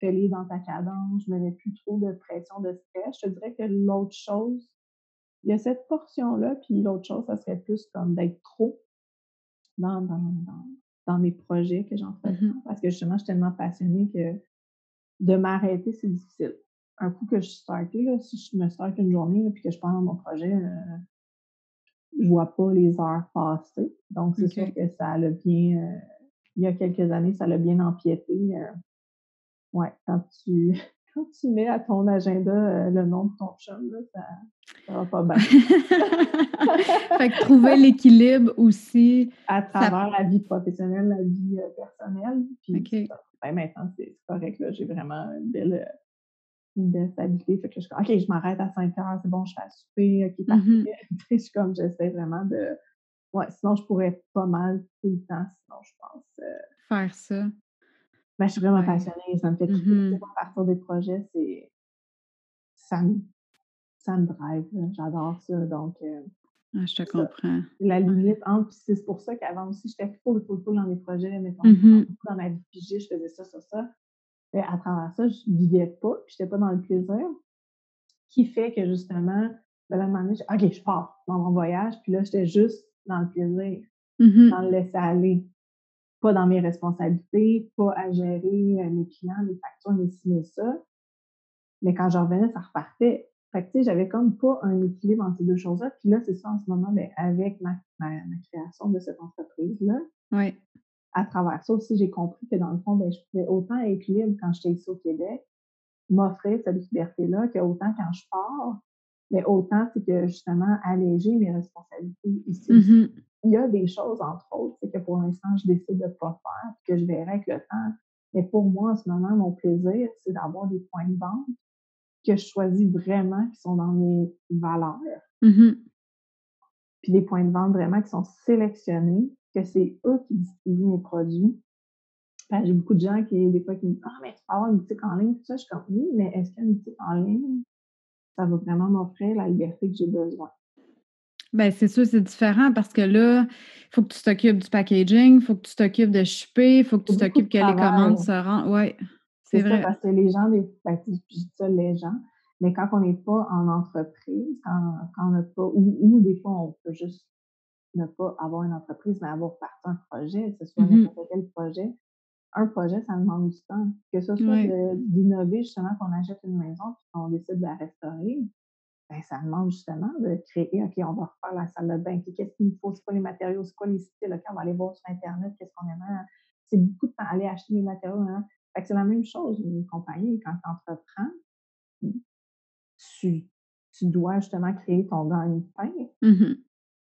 fais-les dans ta cadence, je ne mets plus trop de pression, de stress. Je te dirais que l'autre chose, il y a cette portion-là, puis l'autre chose, ça serait plus comme d'être trop dans, dans, mes projets que j'entreprends. Mmh Parce que justement, je suis tellement passionnée que de m'arrêter, c'est difficile. Un coup que je suis startée, si je me starte une journée, et que je pars dans mon projet, euh, je vois pas les heures passer. Donc, c'est sûr que ça l'a bien, euh, il y a quelques années, ça l'a bien empiété. Euh, ouais, quand tu, quand tu mets à ton agenda euh, le nom de ton chum, ça, ça va pas bien. fait que trouver l'équilibre aussi. À travers la vie professionnelle, la vie personnelle. Puis ben, maintenant, c'est correct. J'ai vraiment une belle une belle stabilité. Fait que je OK, je m'arrête à 5 heures, c'est bon, je fais à souper, OK, mmh parfait. je suis comme, j'essaie vraiment de. Ouais, sinon, je pourrais pas mal tout le temps, sinon, je pense. Euh Faire ça. Ben, je suis vraiment passionnée, ça me fait mmh à partir des projets, c'est. Ça me, ça me drive, j'adore ça. Donc. Euh, ah, je te comprends. La limite entre, c'est pour ça qu'avant aussi, j'étais full, full, full dans mes projets, mettons, mmh dans ma vie pigée, je faisais ça, ça, ça à travers ça, je ne vivais pas, puis je n'étais pas dans le plaisir, qui fait que justement, ben à un moment donné, OK, je pars dans mon voyage, puis là, j'étais juste dans le plaisir, mmh dans le laisser aller, pas dans mes responsabilités, pas à gérer euh, mes clients, mes factures, mes ci, mes ça. Mais quand je revenais, ça repartait. Fait que, tu sais, j'avais comme pas un équilibre entre ces deux choses-là. Puis là, c'est ça en ce moment, ben, avec ma, ma, ma création de cette entreprise-là. Oui à travers ça aussi, j'ai compris que dans le fond, ben, je pouvais autant être libre quand j'étais ici au Québec, m'offrir cette liberté-là, qu'autant quand je pars, mais autant c'est que justement alléger mes responsabilités ici. Mmh Il y a des choses, entre autres, c'est que pour l'instant, je décide de ne pas faire, que je verrai avec le temps. Mais pour moi, en ce moment, mon plaisir, c'est d'avoir des points de vente que je choisis vraiment, qui sont dans mes valeurs. Mmh Puis des points de vente vraiment qui sont sélectionnés, que c'est eux qui distribuent mes produits. Ben, j'ai beaucoup de gens qui, des fois, qui me disent Ah, mais tu peux avoir une boutique en ligne, tout ça. Je suis comme Oui, mais est-ce qu'une boutique en ligne, ça va vraiment m'offrir la liberté que j'ai besoin? Bien, c'est sûr, c'est différent parce que là, il faut que tu t'occupes du packaging, il faut que tu t'occupes de shipper, il faut que tu t'occupes que les commandes se rendent. Oui, c'est vrai. parce que les gens, les, ben, je dis ça, les gens, mais quand on n'est pas en entreprise, quand, quand on n'a pas, ou, ou, des fois, on peut juste ne pas avoir une entreprise, mais avoir parti un projet, que ce soit mmh n'importe quel projet. Un projet, ça demande du temps. Que ce soit d'innover, justement, qu'on achète une maison puis qu'on décide de la restaurer, ben, ça demande justement de créer, OK, on va refaire la salle de bain, qu'est-ce qu'il nous faut, c'est quoi les matériaux, c'est quoi les sites, OK, on va aller voir sur Internet, qu'est-ce qu'on aimerait? C'est beaucoup de temps aller acheter les matériaux. Hein. c'est la même chose, une compagnie, quand tu entreprends, tu, tu dois justement créer ton gagne-pain. Mmh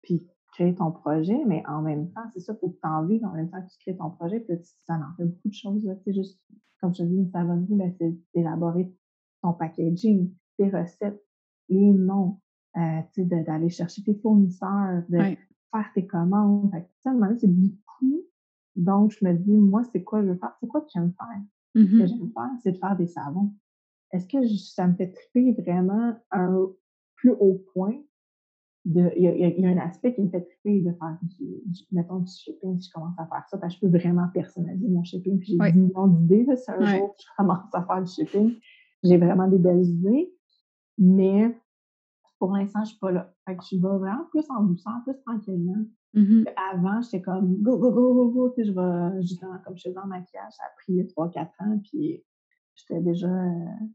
puis créer ton projet, mais en même temps, c'est ça, il faut que tu en vives en même temps que tu crées ton projet. Puis ça en fait beaucoup de choses. C'est juste, comme je te dis, une savonnerie, c'est d'élaborer ton packaging, tes recettes, les noms, euh, d'aller chercher tes fournisseurs, de faire tes commandes. Fait ça, c'est beaucoup. Donc, je me dis, moi, c'est quoi je veux faire? C'est quoi que j'aime faire? Ce que mmh j'aime faire, c'est de faire des savons. Est-ce que ça me fait triper vraiment un plus haut point il y, a un aspect qui me fait triper de faire du, mettons, du shipping, si je commence à faire ça, parce que je peux vraiment personnaliser mon shipping, puis j'ai des millions d'idées, si un jour je commence à faire du shipping, j'ai vraiment des belles idées, mais pour l'instant, je suis pas là. Fait que je vais vraiment plus en douceur, plus tranquillement. Mmh Avant, j'étais comme go, go, go, go, go. Je vais justement, comme je faisais en maquillage, ça a pris 3-4 ans. Puis j'étais déjà. euh,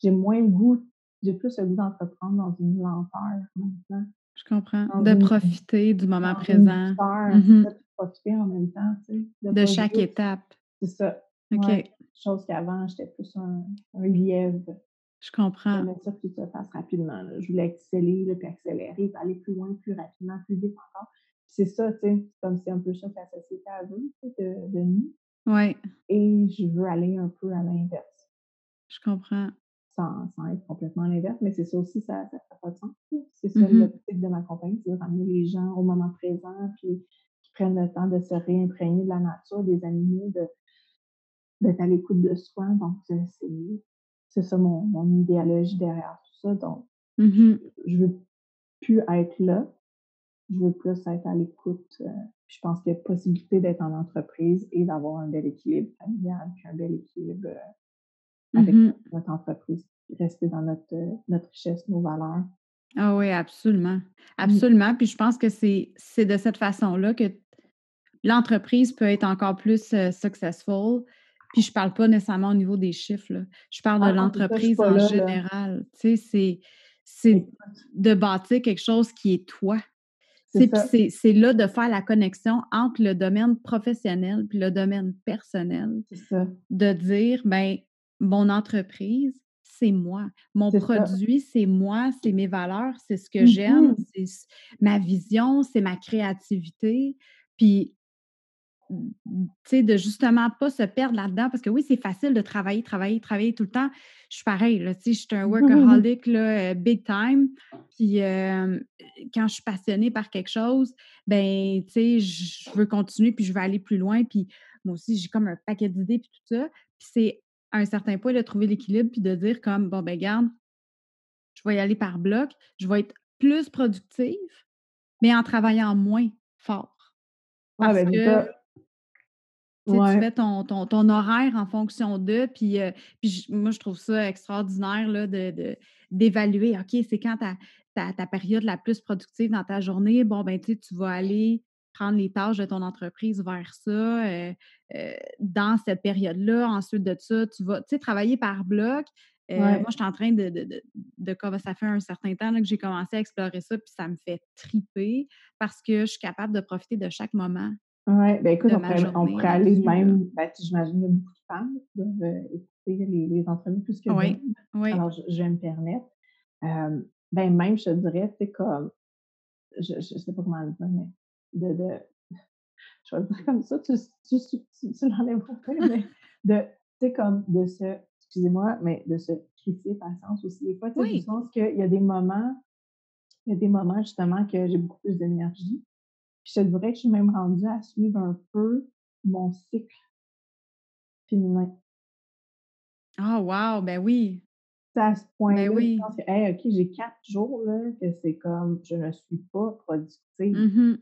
j'ai moins le goût, j'ai plus le goût d'entreprendre dans une lenteur maintenant. Je comprends. De profiter du moment présent. Mmh ça, puis profiter en même temps, tu sais. De De chaque étape. C'est ça. OK. Ouais. Chose qu'avant, j'étais plus un, un lièvre. Je comprends. J'aimais ça que tout se fasse rapidement. là. Je voulais exceller, là, puis accélérer, puis aller plus loin, plus rapidement, plus vite encore. Puis c'est ça, tu sais, c'est comme c'est un peu ça que la société a vu tu sais, de, de nous. Oui, Et je veux aller un peu à l'inverse, je comprends. Sans, sans être complètement l'inverse, mais c'est ça aussi, ça n'a pas de sens. C'est ça Mmh l'optique de ma compagnie, c'est de ramener les gens au moment présent, puis qui prennent le temps de se réimprégner de la nature, des animaux, de, d'être à l'écoute de soi. Donc, c'est, ça mon, mon idéologie derrière tout ça. Donc, Mmh je veux plus être là, je veux plus être à l'écoute. euh, je pense qu'il y a possibilité d'être en entreprise et d'avoir un bel équilibre familial, puis un bel équilibre euh, avec Mmh notre, notre entreprise, rester dans notre, euh, notre richesse, nos valeurs. Ah oui, absolument. Mm. Absolument. Puis je pense que c'est c'est de cette façon-là que l'entreprise peut être encore plus euh, successful. Puis je parle pas nécessairement au niveau des chiffres. là. Je parle de Ah l'entreprise en là, général. Tu sais, c'est de bâtir quelque chose qui est toi. C'est là de faire la connexion entre le domaine professionnel puis le domaine personnel. c'est ça, De dire, ben, mon entreprise, c'est moi. Mon produit, c'est moi, c'est mes valeurs, c'est ce que j'aime, Mhm. c'est ma vision, c'est ma créativité. Puis, mm, tu sais, de justement pas se perdre là-dedans, parce que oui, c'est facile de travailler, travailler, travailler tout le temps. Je suis pareil, tu sais, je suis un workaholic, là, euh, big time. Puis, euh, quand je suis passionnée par quelque chose, ben, tu sais, je veux continuer, puis je veux aller plus loin. Puis, moi aussi, j'ai comme un paquet d'idées, puis tout ça. Puis, c'est à un certain point de trouver l'équilibre, puis de dire comme, bon, ben, garde, je vais y aller par bloc, je vais être plus productive, mais en travaillant moins fort. Ah, Parce ben, c'est que tu fais ton, ton, ton horaire en fonction d'eux. Puis, euh, puis moi, je trouve ça extraordinaire là, de, de- d'évaluer, OK, c'est quand ta, ta, ta période la plus productive dans ta journée, bon, ben, tu sais, tu vas aller prendre les tâches de ton entreprise vers ça euh, euh, dans cette période-là. Ensuite de ça, tu vas, tu sais, travailler par bloc. Euh, ouais, moi, je suis en train de, de, de, de comme ça fait un certain temps là, que j'ai commencé à explorer ça, puis ça me fait triper parce que je suis capable de profiter de chaque moment ouais. Ben, écoute, on pourrait, on journée pourrait aller même, ben, j'imagine qu'il y a beaucoup de femmes qui doivent écouter les, les entrevues plus que Oui, oui. Alors, je, je vais me permettre. Euh, ben, même, je te dirais, sais, comme, je, je sais pas comment le dire, mais de, de, je vais le dire comme ça, tu, tu, tu, tu, l'enlèves pas, mais de, tu sais, comme de se, excusez-moi, mais de se crisser patience aussi. Des fois, tu sais, du Oui. sens qu'il y a des moments, il y a des moments justement que j'ai beaucoup plus d'énergie. Puis je te dirais que je suis même rendue à suivre un peu mon cycle féminin. Ah, wow, ben oui, C'est à ce ben point-là, je oui. pense que, hey, OK, j'ai quatre jours, là, que c'est comme, je ne suis pas productive. Mhm.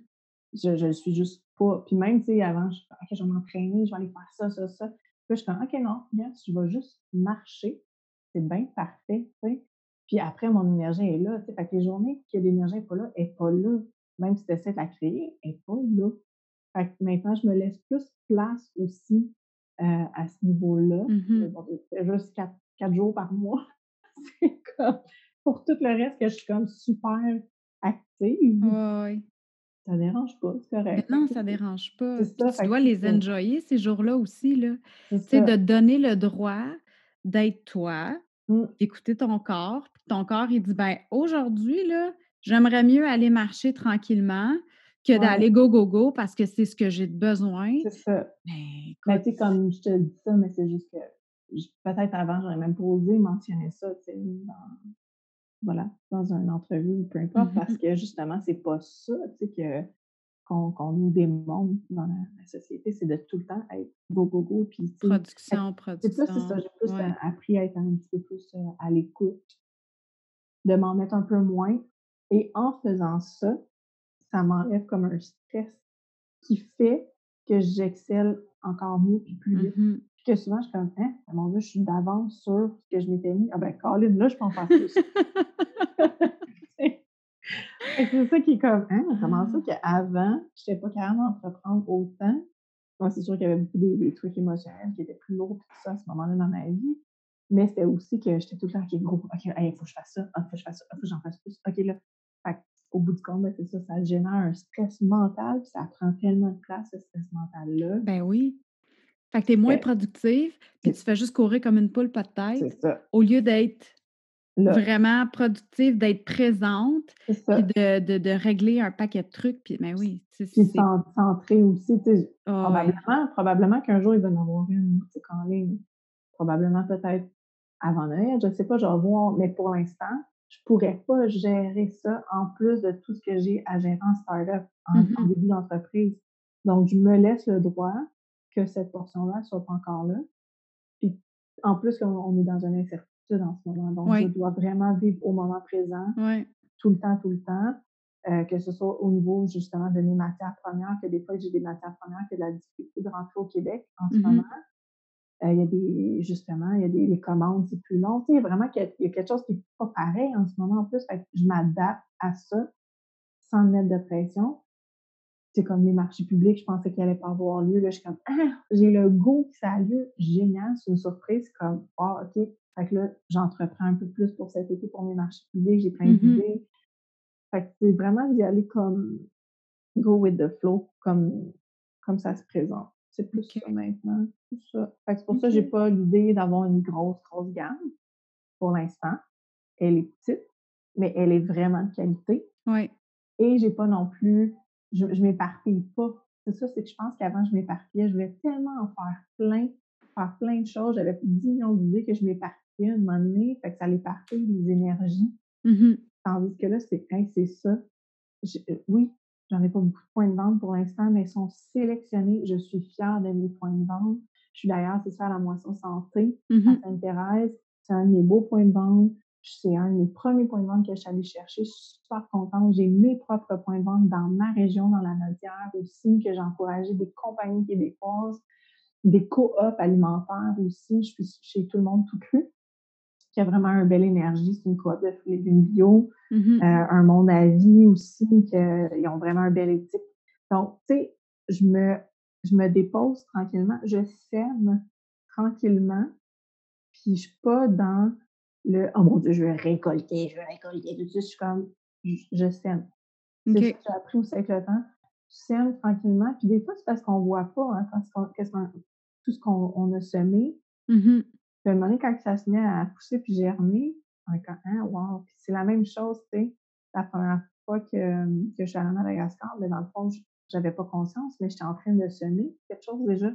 Je, je le suis juste pas. Puis même, tu sais, avant, je OK, je vais m'entraîner, je vais aller faire ça, ça, ça. Puis là, je suis comme, OK, non, regarde, je vais juste marcher. C'est bien parfait, tu sais. Puis après, mon énergie est là, tu sais. Fait que les journées que l'énergie n'est pas là, elle n'est pas là. Même si tu essaies de la créer, elle n'est pas là. Fait que maintenant, je me laisse plus place aussi euh, à ce niveau-là. Mhm. Bon, c'est juste quatre, quatre jours par mois. c'est comme, pour tout le reste, que je suis comme super active. Ouais. Ça dérange pas, c'est correct. Non, ça dérange pas. ça, tu dois les enjoyer ces jours-là aussi, là. C'est Tu sais, de donner le droit d'être toi, Mm. d'écouter ton corps, puis ton corps, il dit, ben aujourd'hui, là, j'aimerais mieux aller marcher tranquillement que Ouais, d'aller go, go, go parce que c'est ce que j'ai besoin. c'est ça. Ben, Mais écoute, tu sais, comme je te dis ça, mais c'est juste que peut-être avant, j'aurais même pas osé mentionner ça, tu sais, dans, voilà, dans une entrevue ou peu importe, parce mhm. que justement, c'est pas ça, tu sais, que qu'on nous démontre dans la, la société, c'est de tout le temps être go, go, go, puis fait que Production, c'est ça, production. j'ai plus Ouais. euh, appris à être un petit peu plus euh, à l'écoute, de m'en mettre un peu moins, et en faisant ça, ça m'enlève comme un stress qui fait que j'excelle encore mieux puis plus vite. Mhm. Puis que souvent, je suis comme, hein, mon Dieu, je suis d'avance sur ce que je m'étais mis. Ah ben, Colin, là, je peux en faire plus. c'est ça qui est comme, hein, comment ça qu'avant, je n'étais pas capable d'entreprendre autant? Moi, c'est sûr qu'il y avait beaucoup des, trucs émotionnels qui étaient plus lourds tout ça à ce moment-là dans ma vie. Mais c'était aussi que j'étais tout le temps, OK, gros, OK, il faut que je fasse ça, il faut que je fasse ça, il faut que j'en fasse plus. OK, là. au bout du compte, ben, c'est ça, ça génère un stress mental, puis ça prend tellement de place, ce stress mental-là. Ben oui. Fait que tu es moins productive, puis tu fais juste courir comme une poule pas de tête. C'est ça. Au lieu d'être vraiment productive, d'être présente, puis de, de, de, régler un paquet de trucs. Puis, ben oui. Puis centrer aussi. Ah probablement, probablement qu'un jour, il va en avoir une en ligne. Probablement peut-être avant Noël, je ne sais pas, je vais voir. Mais pour l'instant, je ne pourrais pas gérer ça en plus de tout ce que j'ai à gérer en start-up, en, mm-hmm. début d'entreprise. Donc, je me laisse le droit que cette portion-là ne soit pas encore là. Puis, en plus, on, est dans une incertitude en ce moment. Donc, je dois vraiment vivre au moment présent, tout le temps, tout le temps. Euh, que ce soit au niveau justement de mes matières premières, que des fois j'ai des matières premières ont de la difficulté de rentrer au Québec en ce mm-hmm. moment. Euh, il y a des, justement, il y a des les commandes, c'est plus long. Tu sais, vraiment qu'il y, a quelque chose qui n'est pas pareil en ce moment en plus. je m'adapte à ça sans mettre de pression. C'est comme les marchés publics, je pensais qu'ils n'allaient pas avoir lieu. Là, je suis comme, ah, j'ai le goût que ça a lieu. Génial, c'est une surprise. Comme, oh, OK, fait que là, j'entreprends un peu plus pour cet été pour mes marchés publics, j'ai plein mmh d'idées. Fait que c'est vraiment d'y aller comme go with the flow, comme, comme ça se présente. C'est plus ça maintenant. Ça. Fait que c'est pour ça que j'ai pas l'idée d'avoir une grosse, grosse gamme pour l'instant. Elle est petite, mais elle est vraiment de qualité. Oui. Et j'ai pas non plus, je, je m'éparpille pas. C'est ça, c'est que je pense qu'avant, je m'éparpillais. Je voulais tellement en faire plein, faire plein de choses. J'avais 10 millions d'idées que je m'éparpillais à un moment donné, fait que ça partait les énergies. Mmh Tandis que là, c'est c'est ça. Euh, oui, j'en ai pas beaucoup de points de vente pour l'instant, mais ils sont sélectionnés. Je suis fière de mes points de vente. Je suis d'ailleurs, c'est ça, à la moisson santé à Sainte-Thérèse. C'est un de mes beaux points de vente. C'est un de mes premiers points de vente que je suis allée chercher. Je suis super contente. J'ai mes propres points de vente dans ma région, dans la Nodière aussi, que j'ai encouragé des compagnies québécoises, des coops alimentaires aussi. Je suis chez tout le monde tout cru qui a vraiment une belle énergie. C'est une coop de fruits et légumes bio, mmh euh, un monde à vie aussi, qu'ils ont vraiment un bel éthique. Donc, tu sais, je me, je me dépose tranquillement, je sème tranquillement, puis je suis pas dans le « Oh mon Dieu, je veux récolter, je veux récolter », tout de suite, je suis comme « je, sème ». C'est ce que j'ai appris aussi avec le temps. Je sème tranquillement, puis des fois, c'est parce qu'on voit pas hein, tout ce qu'on a semé. Mmh puis à un moment donné, quand ça se met à pousser puis germer, on est comme, ah, wow. Puis c'est la même chose, tu sais. La première fois que, que je suis allée à Madagascar, mais ben, dans le fond, j'avais pas conscience, mais j'étais en train de semer quelque chose déjà.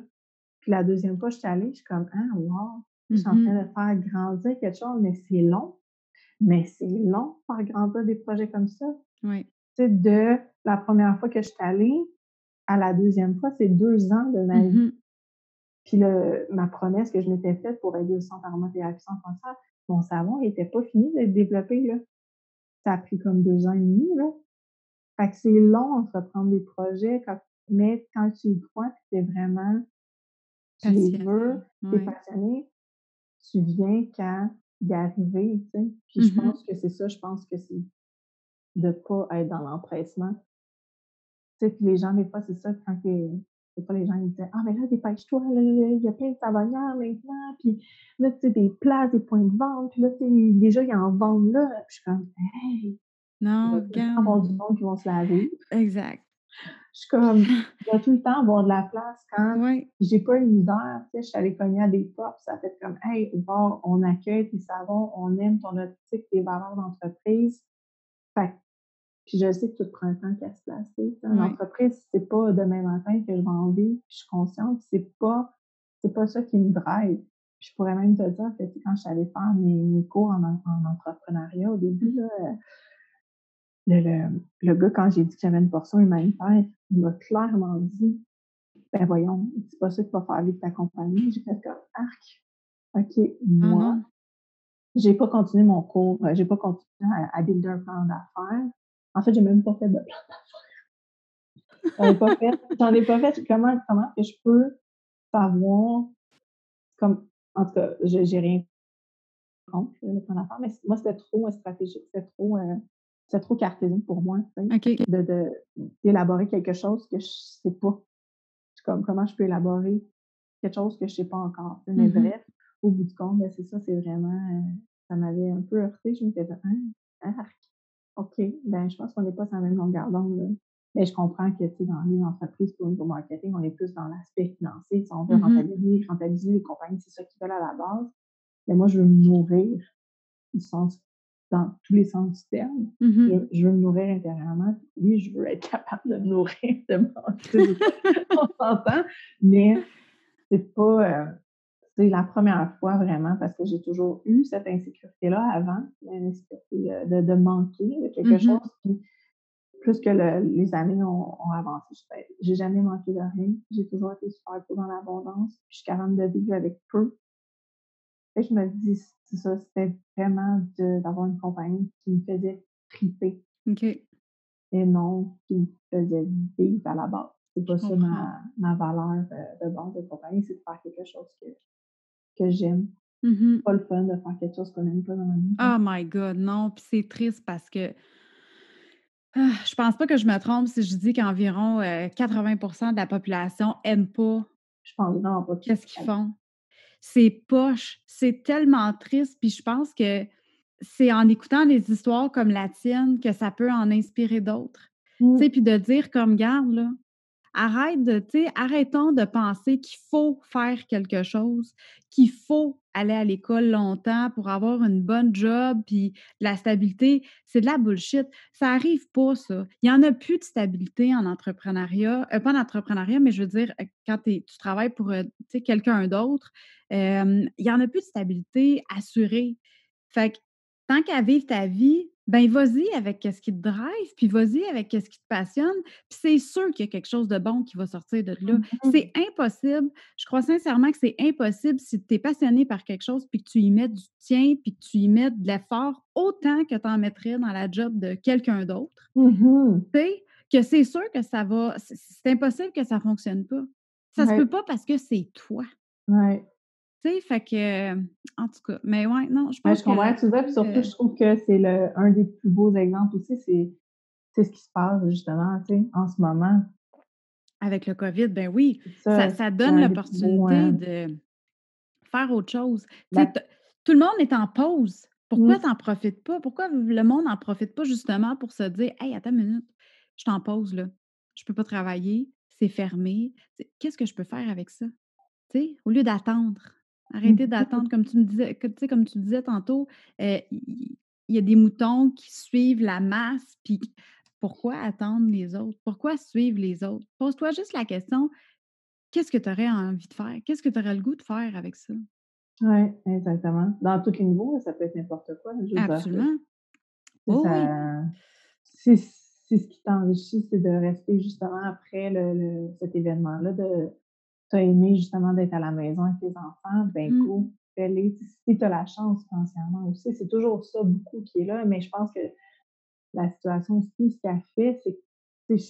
Puis la deuxième fois, je suis allée, je suis comme, ah, wow. Je suis en mmh train de faire grandir quelque chose, mais c'est long. Mais c'est long faire grandir des projets comme ça. Oui. Tu sais, de la première fois que je suis allée à la deuxième fois, c'est deux ans de ma vie. Mmh puis le, ma promesse que je m'étais faite pour aider au centre aromathérapie sans cancer, mon savon, il n'était pas fini d'être développé. Là. Ça a pris comme deux ans et demi. Là. Fait que c'est long entreprendre des projets, mais quand tu y crois, tu es vraiment, tu les veux, tu es passionné, tu viens qu'à y arriver. Tu sais. Puis je mmh pense que c'est ça, je pense que c'est de ne pas être dans l'empressement. Tu sais, puis les gens, des fois, c'est ça, quand des fois, les gens ils disaient Ah, mais là, dépêche-toi, il y a plein de savonnières maintenant, puis là, tu sais, des places, des points de vente, puis là, déjà, ils en vendent là. Puis je suis comme Hey! Non, va avoir du monde qui vont se laver. Exact. Je suis comme, va tout le temps avoir de la place quand j'ai pas une misère. Tu sais, je suis allée cogner à des portes, ça fait comme, hey, bon, on accueille tes savons, on aime ton optique, tes valeurs d'entreprise. Fait puis je sais que tout prend un temps qu'à se placer. Une entreprise, c'est pas demain matin que je vais en vivre, puis je suis consciente, c'est pas, c'est pas ça qui me drive. Puis je pourrais même te dire que quand je suis allée faire mes, cours en, entrepreneuriat au début, là, le, le, le, gars, quand j'ai dit que j'avais une portion humanitaire, il m'a clairement dit Ben voyons, c'est pas ça qui va faire vivre ta compagnie. J'ai fait comme arc. OK, moi, j'ai pas continué mon cours, j'ai pas continué à, à builder un plan d'affaires. En fait, j'ai même pas fait de plan d'affaires. J'en ai pas fait. J'en ai pas fait. Comment, comment que je peux savoir, comme, en tout cas, j'ai rien contre le plan d'affaires, mais moi, c'était trop stratégique, c'était trop, euh, c'est trop cartésien pour moi, de d'élaborer quelque chose que je sais pas. Comme comment je peux élaborer quelque chose que je sais pas encore. Mais mmh bref, au bout du compte, ben, c'est ça, c'est vraiment, euh, ça m'avait un peu heurté. Je me disais, ah, OK, ben, je pense qu'on n'est pas sur la même longueur d'onde. Mais je comprends que dans les entreprises, pour le marketing, on est plus dans l'aspect financier. Si on veut mmh rentabiliser, les compagnies, c'est ça qu'ils veulent à la base. Mais moi, je veux me nourrir dans tous les sens du terme. Mmh je, veux me nourrir intérieurement. Oui, je veux être capable de me nourrir, de manger. on s'entend, mais c'est pas. Euh, c'est la première fois vraiment parce que j'ai toujours eu cette insécurité-là avant, l'insécurité euh, de, de, manquer de quelque mmh chose. Puis, plus que les années ont, avancé, j'ai jamais manqué de rien. J'ai toujours été super peu dans l'abondance. Je suis capable de vivre avec peu. Et je me dis, c'est ça, c'était vraiment d'avoir une compagnie qui me faisait triper. Et non qui me faisait vivre à la base. C'est pas ça ma, ma, valeur euh, de base de compagnie, c'est de faire quelque chose que, que j'aime. Mmh pas le fun de faire quelque chose qu'on n'aime pas dans la vie. Oh my God, non. Puis c'est triste parce que ah, je pense pas que je me trompe si je dis qu'environ 80% euh, de la population aime pas. Je pense non, pas. Qu'est-ce qu'ils font? C'est poche. C'est tellement triste. Puis je pense que c'est en écoutant des histoires comme la tienne que ça peut en inspirer d'autres. Tu sais, mmh. puis de dire comme garde, là, arrête de, arrêtons de penser qu'il faut faire quelque chose, qu'il faut aller à l'école longtemps pour avoir une bonne job puis la stabilité. C'est de la bullshit. Ça arrive pas, ça. Il n'y en a plus de stabilité en entrepreneuriat. Euh, pas en entrepreneuriat, mais je veux dire, euh, quand tu travailles pour euh, quelqu'un d'autre, il n'y en a plus de stabilité assurée. Fait que tant qu'à vivre ta vie, ben vas-y avec ce qui te drive, puis vas-y avec ce qui te passionne, puis c'est sûr qu'il y a quelque chose de bon qui va sortir de là. Mmh c'est impossible. Je crois sincèrement que c'est impossible si tu es passionné par quelque chose, puis que tu y mets du tien, puis que tu y mets de l'effort autant que tu en mettrais dans la job de quelqu'un d'autre. Mmh tu sais, que c'est sûr que ça va. C'est impossible que ça ne fonctionne pas. Ça ne se peut pas parce que c'est toi. Ouais. Tu sais, fait que, en tout cas, mais ouais, non, je pense je comprends que, tu puis surtout, je trouve que c'est le, un des plus beaux exemples aussi, c'est, ce qui se passe justement, tu sais, en ce moment. Avec le COVID, ben oui, ça, ça, donne l'opportunité hein. de faire autre chose. tout le monde est en pause. Pourquoi mmh. tu n'en profites pas? Pourquoi le monde n'en profite pas justement pour se dire Hey, attends une minute, je t'en pause là. Je ne peux pas travailler, c'est fermé. Qu'est-ce que je peux faire avec ça? Tu sais, au lieu d'attendre. Arrêtez mmh. d'attendre, comme tu me disais, comme tu disais tantôt, il y, a des moutons qui suivent la masse, puis pourquoi attendre les autres? Pourquoi suivre les autres? Pose-toi juste la question, qu'est-ce que tu aurais envie de faire? Qu'est-ce que tu aurais le goût de faire avec ça? Oui, exactement. Dans tous les niveaux, ça peut être n'importe quoi. Absolument. Oh, oui. C'est ce qui t'enrichit, c'est de rester justement après le, cet événement-là, de tu as aimé justement d'être à la maison avec tes enfants, ben mmh. cool, Si tu as la chance financièrement aussi, c'est toujours ça beaucoup qui est là, mais je pense que la situation aussi, ce qu'elle fait, c'est que je,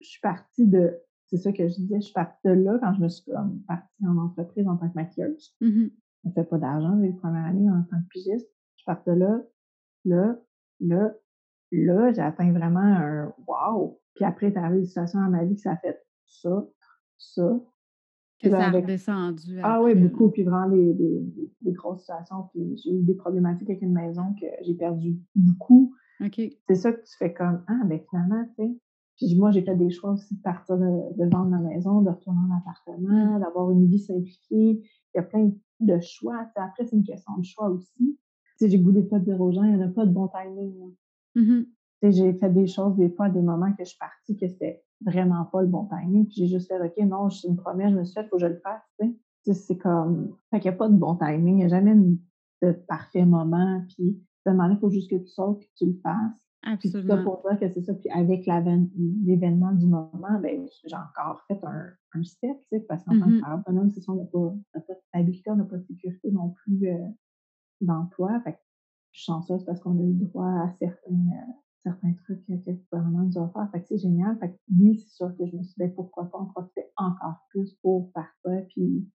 suis partie de, c'est ça que je disais, je suis partie de là quand je me suis partie en entreprise en tant que maquilleuse. Mmh On ne fait pas d'argent les premières années en tant que pigiste. Je suis partie de là, là, là, là, j'ai atteint vraiment un wow. Puis après, tu as eu des situations dans ma vie que ça a fait ça, ça, que ça a redescendu. Ah oui, beaucoup. Puis vraiment des, des, grosses situations. Puis j'ai eu des problématiques avec une maison que j'ai perdu beaucoup. C'est ça que tu fais comme Ah, ben finalement, tu sais. Puis moi, j'ai fait des choix aussi de partir de, vendre ma maison, de retourner en appartement, mmh. d'avoir une vie simplifiée. Il y a plein de choix. après, c'est une question de choix aussi. Tu sais, j'ai goûté pas de dire aux gens, il n'y en a pas de bon timing. Mmh j'ai fait des choses, des fois, à des moments que je suis partie, que c'était vraiment pas le bon timing. Puis j'ai juste fait, OK, non, je une première, je me suis fait, il faut que je le fasse. Tu sais, c'est comme, fait qu'il n'y a pas de bon timing, il n'y a jamais de parfait moment. Puis, moment il faut juste que tu sautes, que tu le fasses. Absolument. Puis ça pour dire que c'est ça. Puis avec l'événement du moment, ben, j'ai encore fait un, un step, tu sais, parce qu'en tant que mm-hmm. autonome, c'est ça, on n'a pas, pas de stabilité, on n'a pas de sécurité non plus euh, d'emploi. Fait que je suis chanceuse parce qu'on a eu droit à certains, euh, certains trucs que le gouvernement nous a offert. Fait que c'est génial. Fait que oui, c'est sûr que je me suis dit, ben, pourquoi pas en profiter encore plus pour partir puis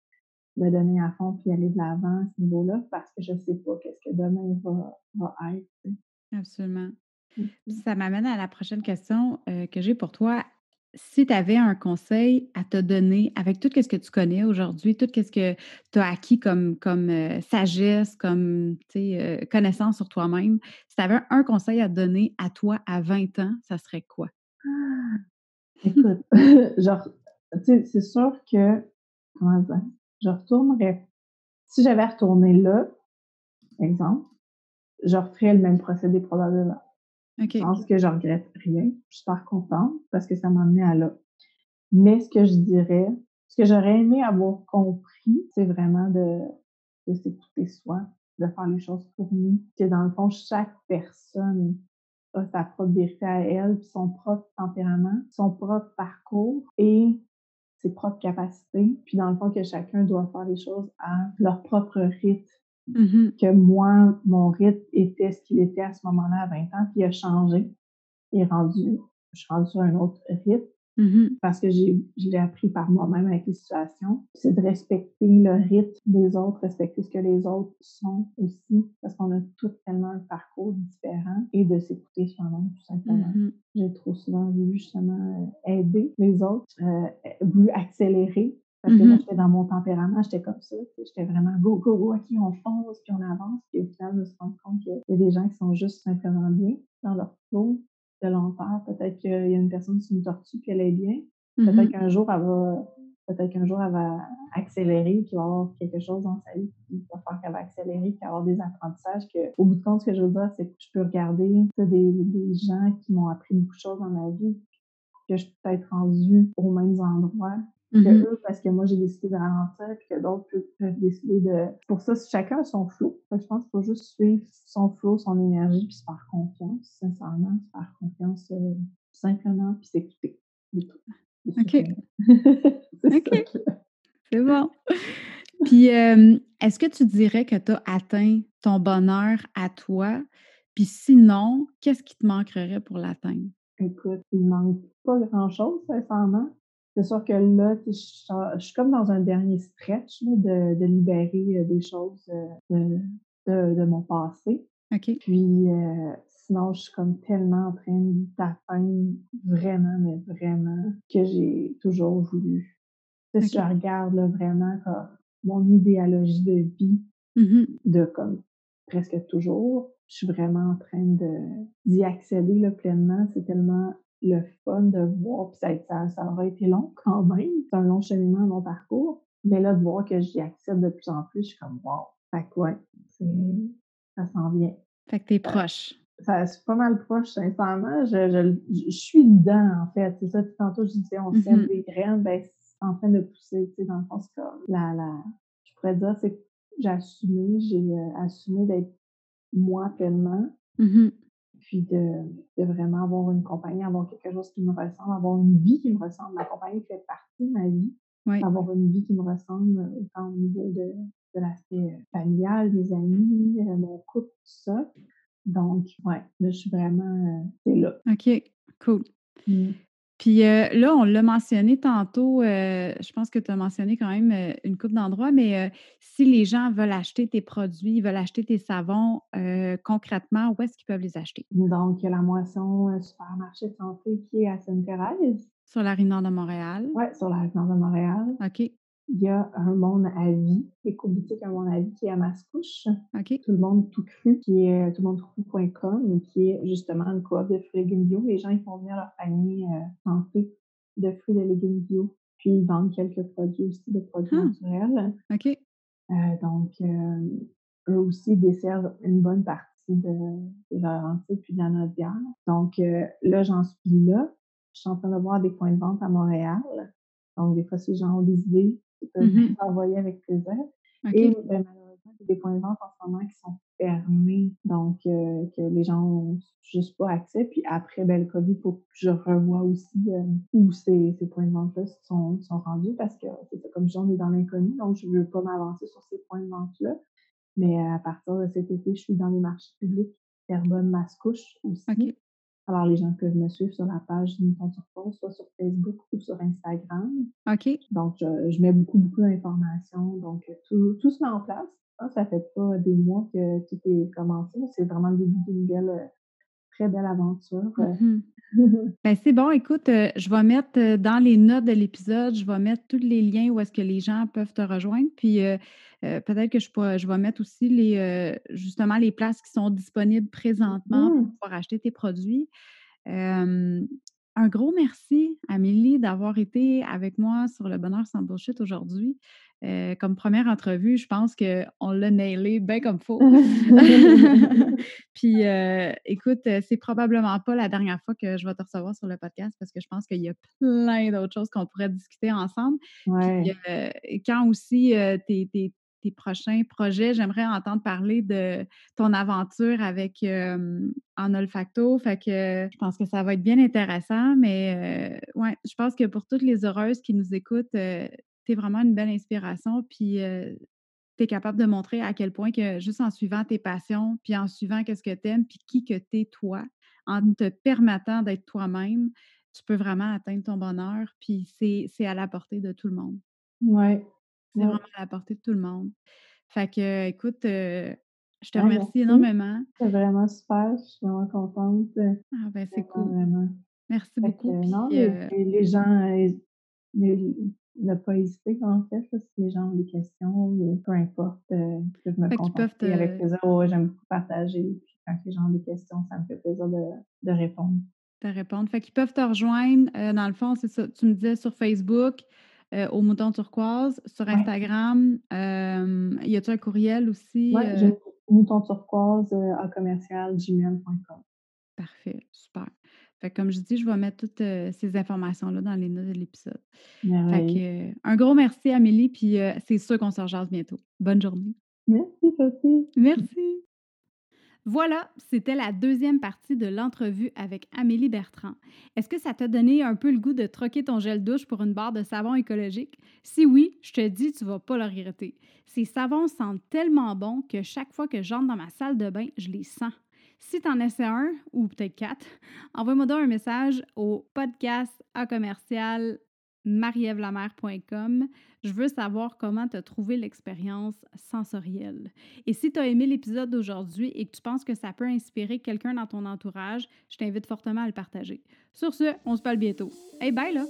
me donner à fond puis aller de l'avant à ce niveau-là parce que je sais pas qu'est-ce que demain va, va être. Absolument. Ça m'amène à la prochaine question que j'ai pour toi si tu avais un conseil à te donner avec tout ce que tu connais aujourd'hui, tout ce que tu as acquis comme, comme sagesse, comme connaissance sur toi-même, si tu avais un conseil à te donner à toi à 20 ans, ça serait quoi? Ah! Écoute, c'est sûr que, comment dire, je retournerais, si j'avais retourné là, exemple, je referais le même procédé probablement. Je pense que je regrette rien. Je suis super contente parce que ça m'a amené à là. Mais ce que je dirais, ce que j'aurais aimé avoir compris, c'est vraiment de, de s'écouter soi, de faire les choses pour nous. Que dans le fond, chaque personne a sa propre vérité à elle, son propre tempérament, son propre parcours et ses propres capacités. Puis dans le fond, que chacun doit faire les choses à leur propre rythme Mmh que moi, mon rythme était ce qu'il était à ce moment-là à 20 ans, puis il a changé. Il est rendu, je suis rendue sur un autre rythme mmh parce que j'ai, je l'ai appris par moi-même avec les situations. C'est de respecter le rythme des autres, respecter ce que les autres sont aussi, parce qu'on a tous tellement un parcours différent et de s'écouter soi-même, tout simplement. Mmh J'ai trop souvent voulu justement euh, aider les autres, euh, voulu accélérer parce que mmh j'étais dans mon tempérament, j'étais comme ça. J'étais vraiment go, go, go, OK, on fonce, puis on avance. Puis au final, je me suis rendu compte qu'il y a des gens qui sont juste simplement bien dans leur flow de long terme. Peut-être qu'il y a une personne sur une tortue, puis elle est bien. Peut-être mmh qu'un jour, elle va. Peut-être qu'un jour, elle va accélérer, puis va avoir quelque chose dans sa vie qui va faire qu'elle va accélérer, puis avoir des apprentissages. Que, au bout de compte, ce que je veux dire, c'est que je peux regarder des, des gens qui m'ont appris beaucoup de choses dans ma vie, que je peux être rendue aux mêmes endroits que mmh eux, parce que moi, j'ai décidé de ralentir, puis que d'autres peuvent, décider de. Pour ça, chacun a son flot. je pense qu'il faut juste suivre son flot, son énergie, puis se faire confiance, sincèrement, se faire confiance euh, simplement, puis s'écouter. OK. OK. C'est bon. Puis, est-ce que tu dirais que tu as atteint ton bonheur à toi? Puis sinon, qu'est-ce qui te manquerait pour l'atteindre? Écoute, il ne manque pas grand-chose, sincèrement. C'est sûr que là, je, suis comme dans un dernier stretch de, de, libérer euh, des choses euh, de, de, mon passé. OK. Puis euh, sinon, je suis comme tellement en train d'atteindre vraiment, mais vraiment, que j'ai toujours voulu. Si je regarde vraiment comme mon idéologie de vie, mmh de comme presque toujours, je suis vraiment en train d'y accéder là, pleinement. C'est tellement le fun de voir, puis ça, ça, ça aura été long quand même, c'est un long cheminement, long parcours, mais là, de voir que j'y accède de plus en plus, je suis comme wow. Fait que ouais, ça s'en vient. Fait que t'es proche. Ça, c'est pas mal proche, sincèrement. Je, je, je, suis dedans, en fait. C'est ça, tantôt, je disais, on sème mmh des graines, ben, c'est en train de pousser, tu sais, dans le fond, c'est comme la, la, je pourrais dire, c'est que j'ai assumé, j'ai euh, assumé d'être moi pleinement. Mmh puis de, de, vraiment avoir une compagnie, avoir quelque chose qui me ressemble, avoir une vie qui me ressemble. Ma compagnie fait partie de ma vie. Avoir une vie qui me ressemble autant au niveau de, de l'aspect euh, familial, mes amis, euh, mon couple, tout ça. Donc, ouais, là, je suis vraiment, euh, c'est là. OK, cool. Mmh. Puis euh, là, on l'a mentionné tantôt, euh, je pense que tu as mentionné quand même euh, une coupe d'endroits, mais si les gens veulent acheter tes produits, veulent acheter tes savons, concrètement, où est-ce qu'ils peuvent les acheter? Donc, il y a la moisson supermarché santé qui est à Sainte-Thérèse. Sur la rive nord de Montréal? Oui, sur la rive nord de Montréal. OK. Il y a un monde à vie, l'éco-boutique Un monde à vie qui est à Mascouche. OK. Tout le monde tout cru, qui est tout le monde tout qui est justement une coop de fruits et légumes bio. Les gens, ils font venir leur panier euh, santé de fruits et légumes bio. Puis ils vendent quelques produits aussi, de produits ah! naturels. OK. Euh, donc, euh, eux aussi desservent une bonne partie de, de Laurentides puis de la Nodière. Donc, là, j'en suis là. Je suis en train de voir des points de vente à Montréal. Donc, des fois, si les gens ont des idées, ils peuvent mmh envoyer avec plaisir. Et ben, malheureusement, il y a des points de vente en ce moment qui sont fermés, donc euh, que les gens n'ont juste pas accès. Puis après, ben, le COVID, faut que je revoie aussi euh, où ces, ces, points de vente-là sont, sont, rendus parce que, comme je dis, on est dans l'inconnu, donc je ne veux pas m'avancer sur ces points de vente-là. Mais à partir de cet été, je suis dans les marchés publics, Terrebonne, Mascouche aussi. Alors, les gens peuvent me suivre sur la page Mouton sur soit sur Facebook ou sur Instagram. OK. Donc, je, mets beaucoup, beaucoup d'informations. Donc, tout, tout, se met en place. Ça, ça fait pas des mois que tout est commencé. C'est vraiment le début d'une nouvelle, très belle aventure. Mm-hmm. ben, c'est bon, écoute, je vais mettre dans les notes de l'épisode, je vais mettre tous les liens où est-ce que les gens peuvent te rejoindre. Puis peut-être que je, je vais mettre aussi les, justement les places qui sont disponibles présentement pour mmh. pouvoir acheter tes produits un gros merci, Amélie, d'avoir été avec moi sur le bonheur sans bullshit aujourd'hui. Euh, comme première entrevue, je pense qu'on l'a nailé bien comme faut. Puis, euh, écoute, c'est probablement pas la dernière fois que je vais te recevoir sur le podcast parce que je pense qu'il y a plein d'autres choses qu'on pourrait discuter ensemble. Puis, euh, quand aussi tes, tes prochains projets. J'aimerais entendre parler de ton aventure avec en olfacto. Fait que je pense que ça va être bien intéressant. Mais ouais, je pense que pour toutes les heureuses qui nous écoutent, tu es vraiment une belle inspiration. Puis tu es capable de montrer à quel point que juste en suivant tes passions, puis en suivant qu'est-ce que tu aimes, puis qui que tu es toi, en te permettant d'être toi-même, tu peux vraiment atteindre ton bonheur. Puis c'est à la portée de tout le monde. Oui, c'est vraiment à la portée de tout le monde. Fait que, écoute, euh, je te remercie énormément. C'est vraiment super. Je suis vraiment contente. Ah, ben, c'est cool. Vraiment. Merci beaucoup. non, euh les, gens, ne pas hésiter, en fait, si les gens ont des questions, peu importe, ils peuvent me contacter avec plaisir. J'aime beaucoup partager. Puis quand les gens ont des questions, ça me fait plaisir de, de répondre. De répondre. Fait qu'ils peuvent te rejoindre. dans le fond, c'est ça. Tu me disais sur Facebook. Euh, au mouton turquoise. Sur Instagram, euh, y a-t-il un courriel aussi? Oui, j'ai mouton turquoise à commercial gmail.com. Parfait, super. Fait comme je dis, je vais mettre toutes ces informations-là dans les notes de l'épisode. un gros merci, Amélie, puis c'est sûr qu'on se rejase bientôt. Bonne journée. Merci, Sophie. Merci. Voilà, c'était la deuxième partie de l'entrevue avec Amélie Bertrand. Est-ce que ça t'a donné un peu le goût de troquer ton gel douche pour une barre de savon écologique? Si oui, je te dis, tu vas pas le regretter. Ces savons sentent tellement bon que chaque fois que j'entre dans ma salle de bain, je les sens. Si tu en essaies un, ou peut-être quatre, envoie-moi donc un message au podcast à commercial marievlamer.com. Je veux savoir comment tu as trouvé l'expérience sensorielle. Et si tu as aimé l'épisode d'aujourd'hui et que tu penses que ça peut inspirer quelqu'un dans ton entourage, je t'invite fortement à le partager. Sur ce, on se parle bientôt. Hey, bye là!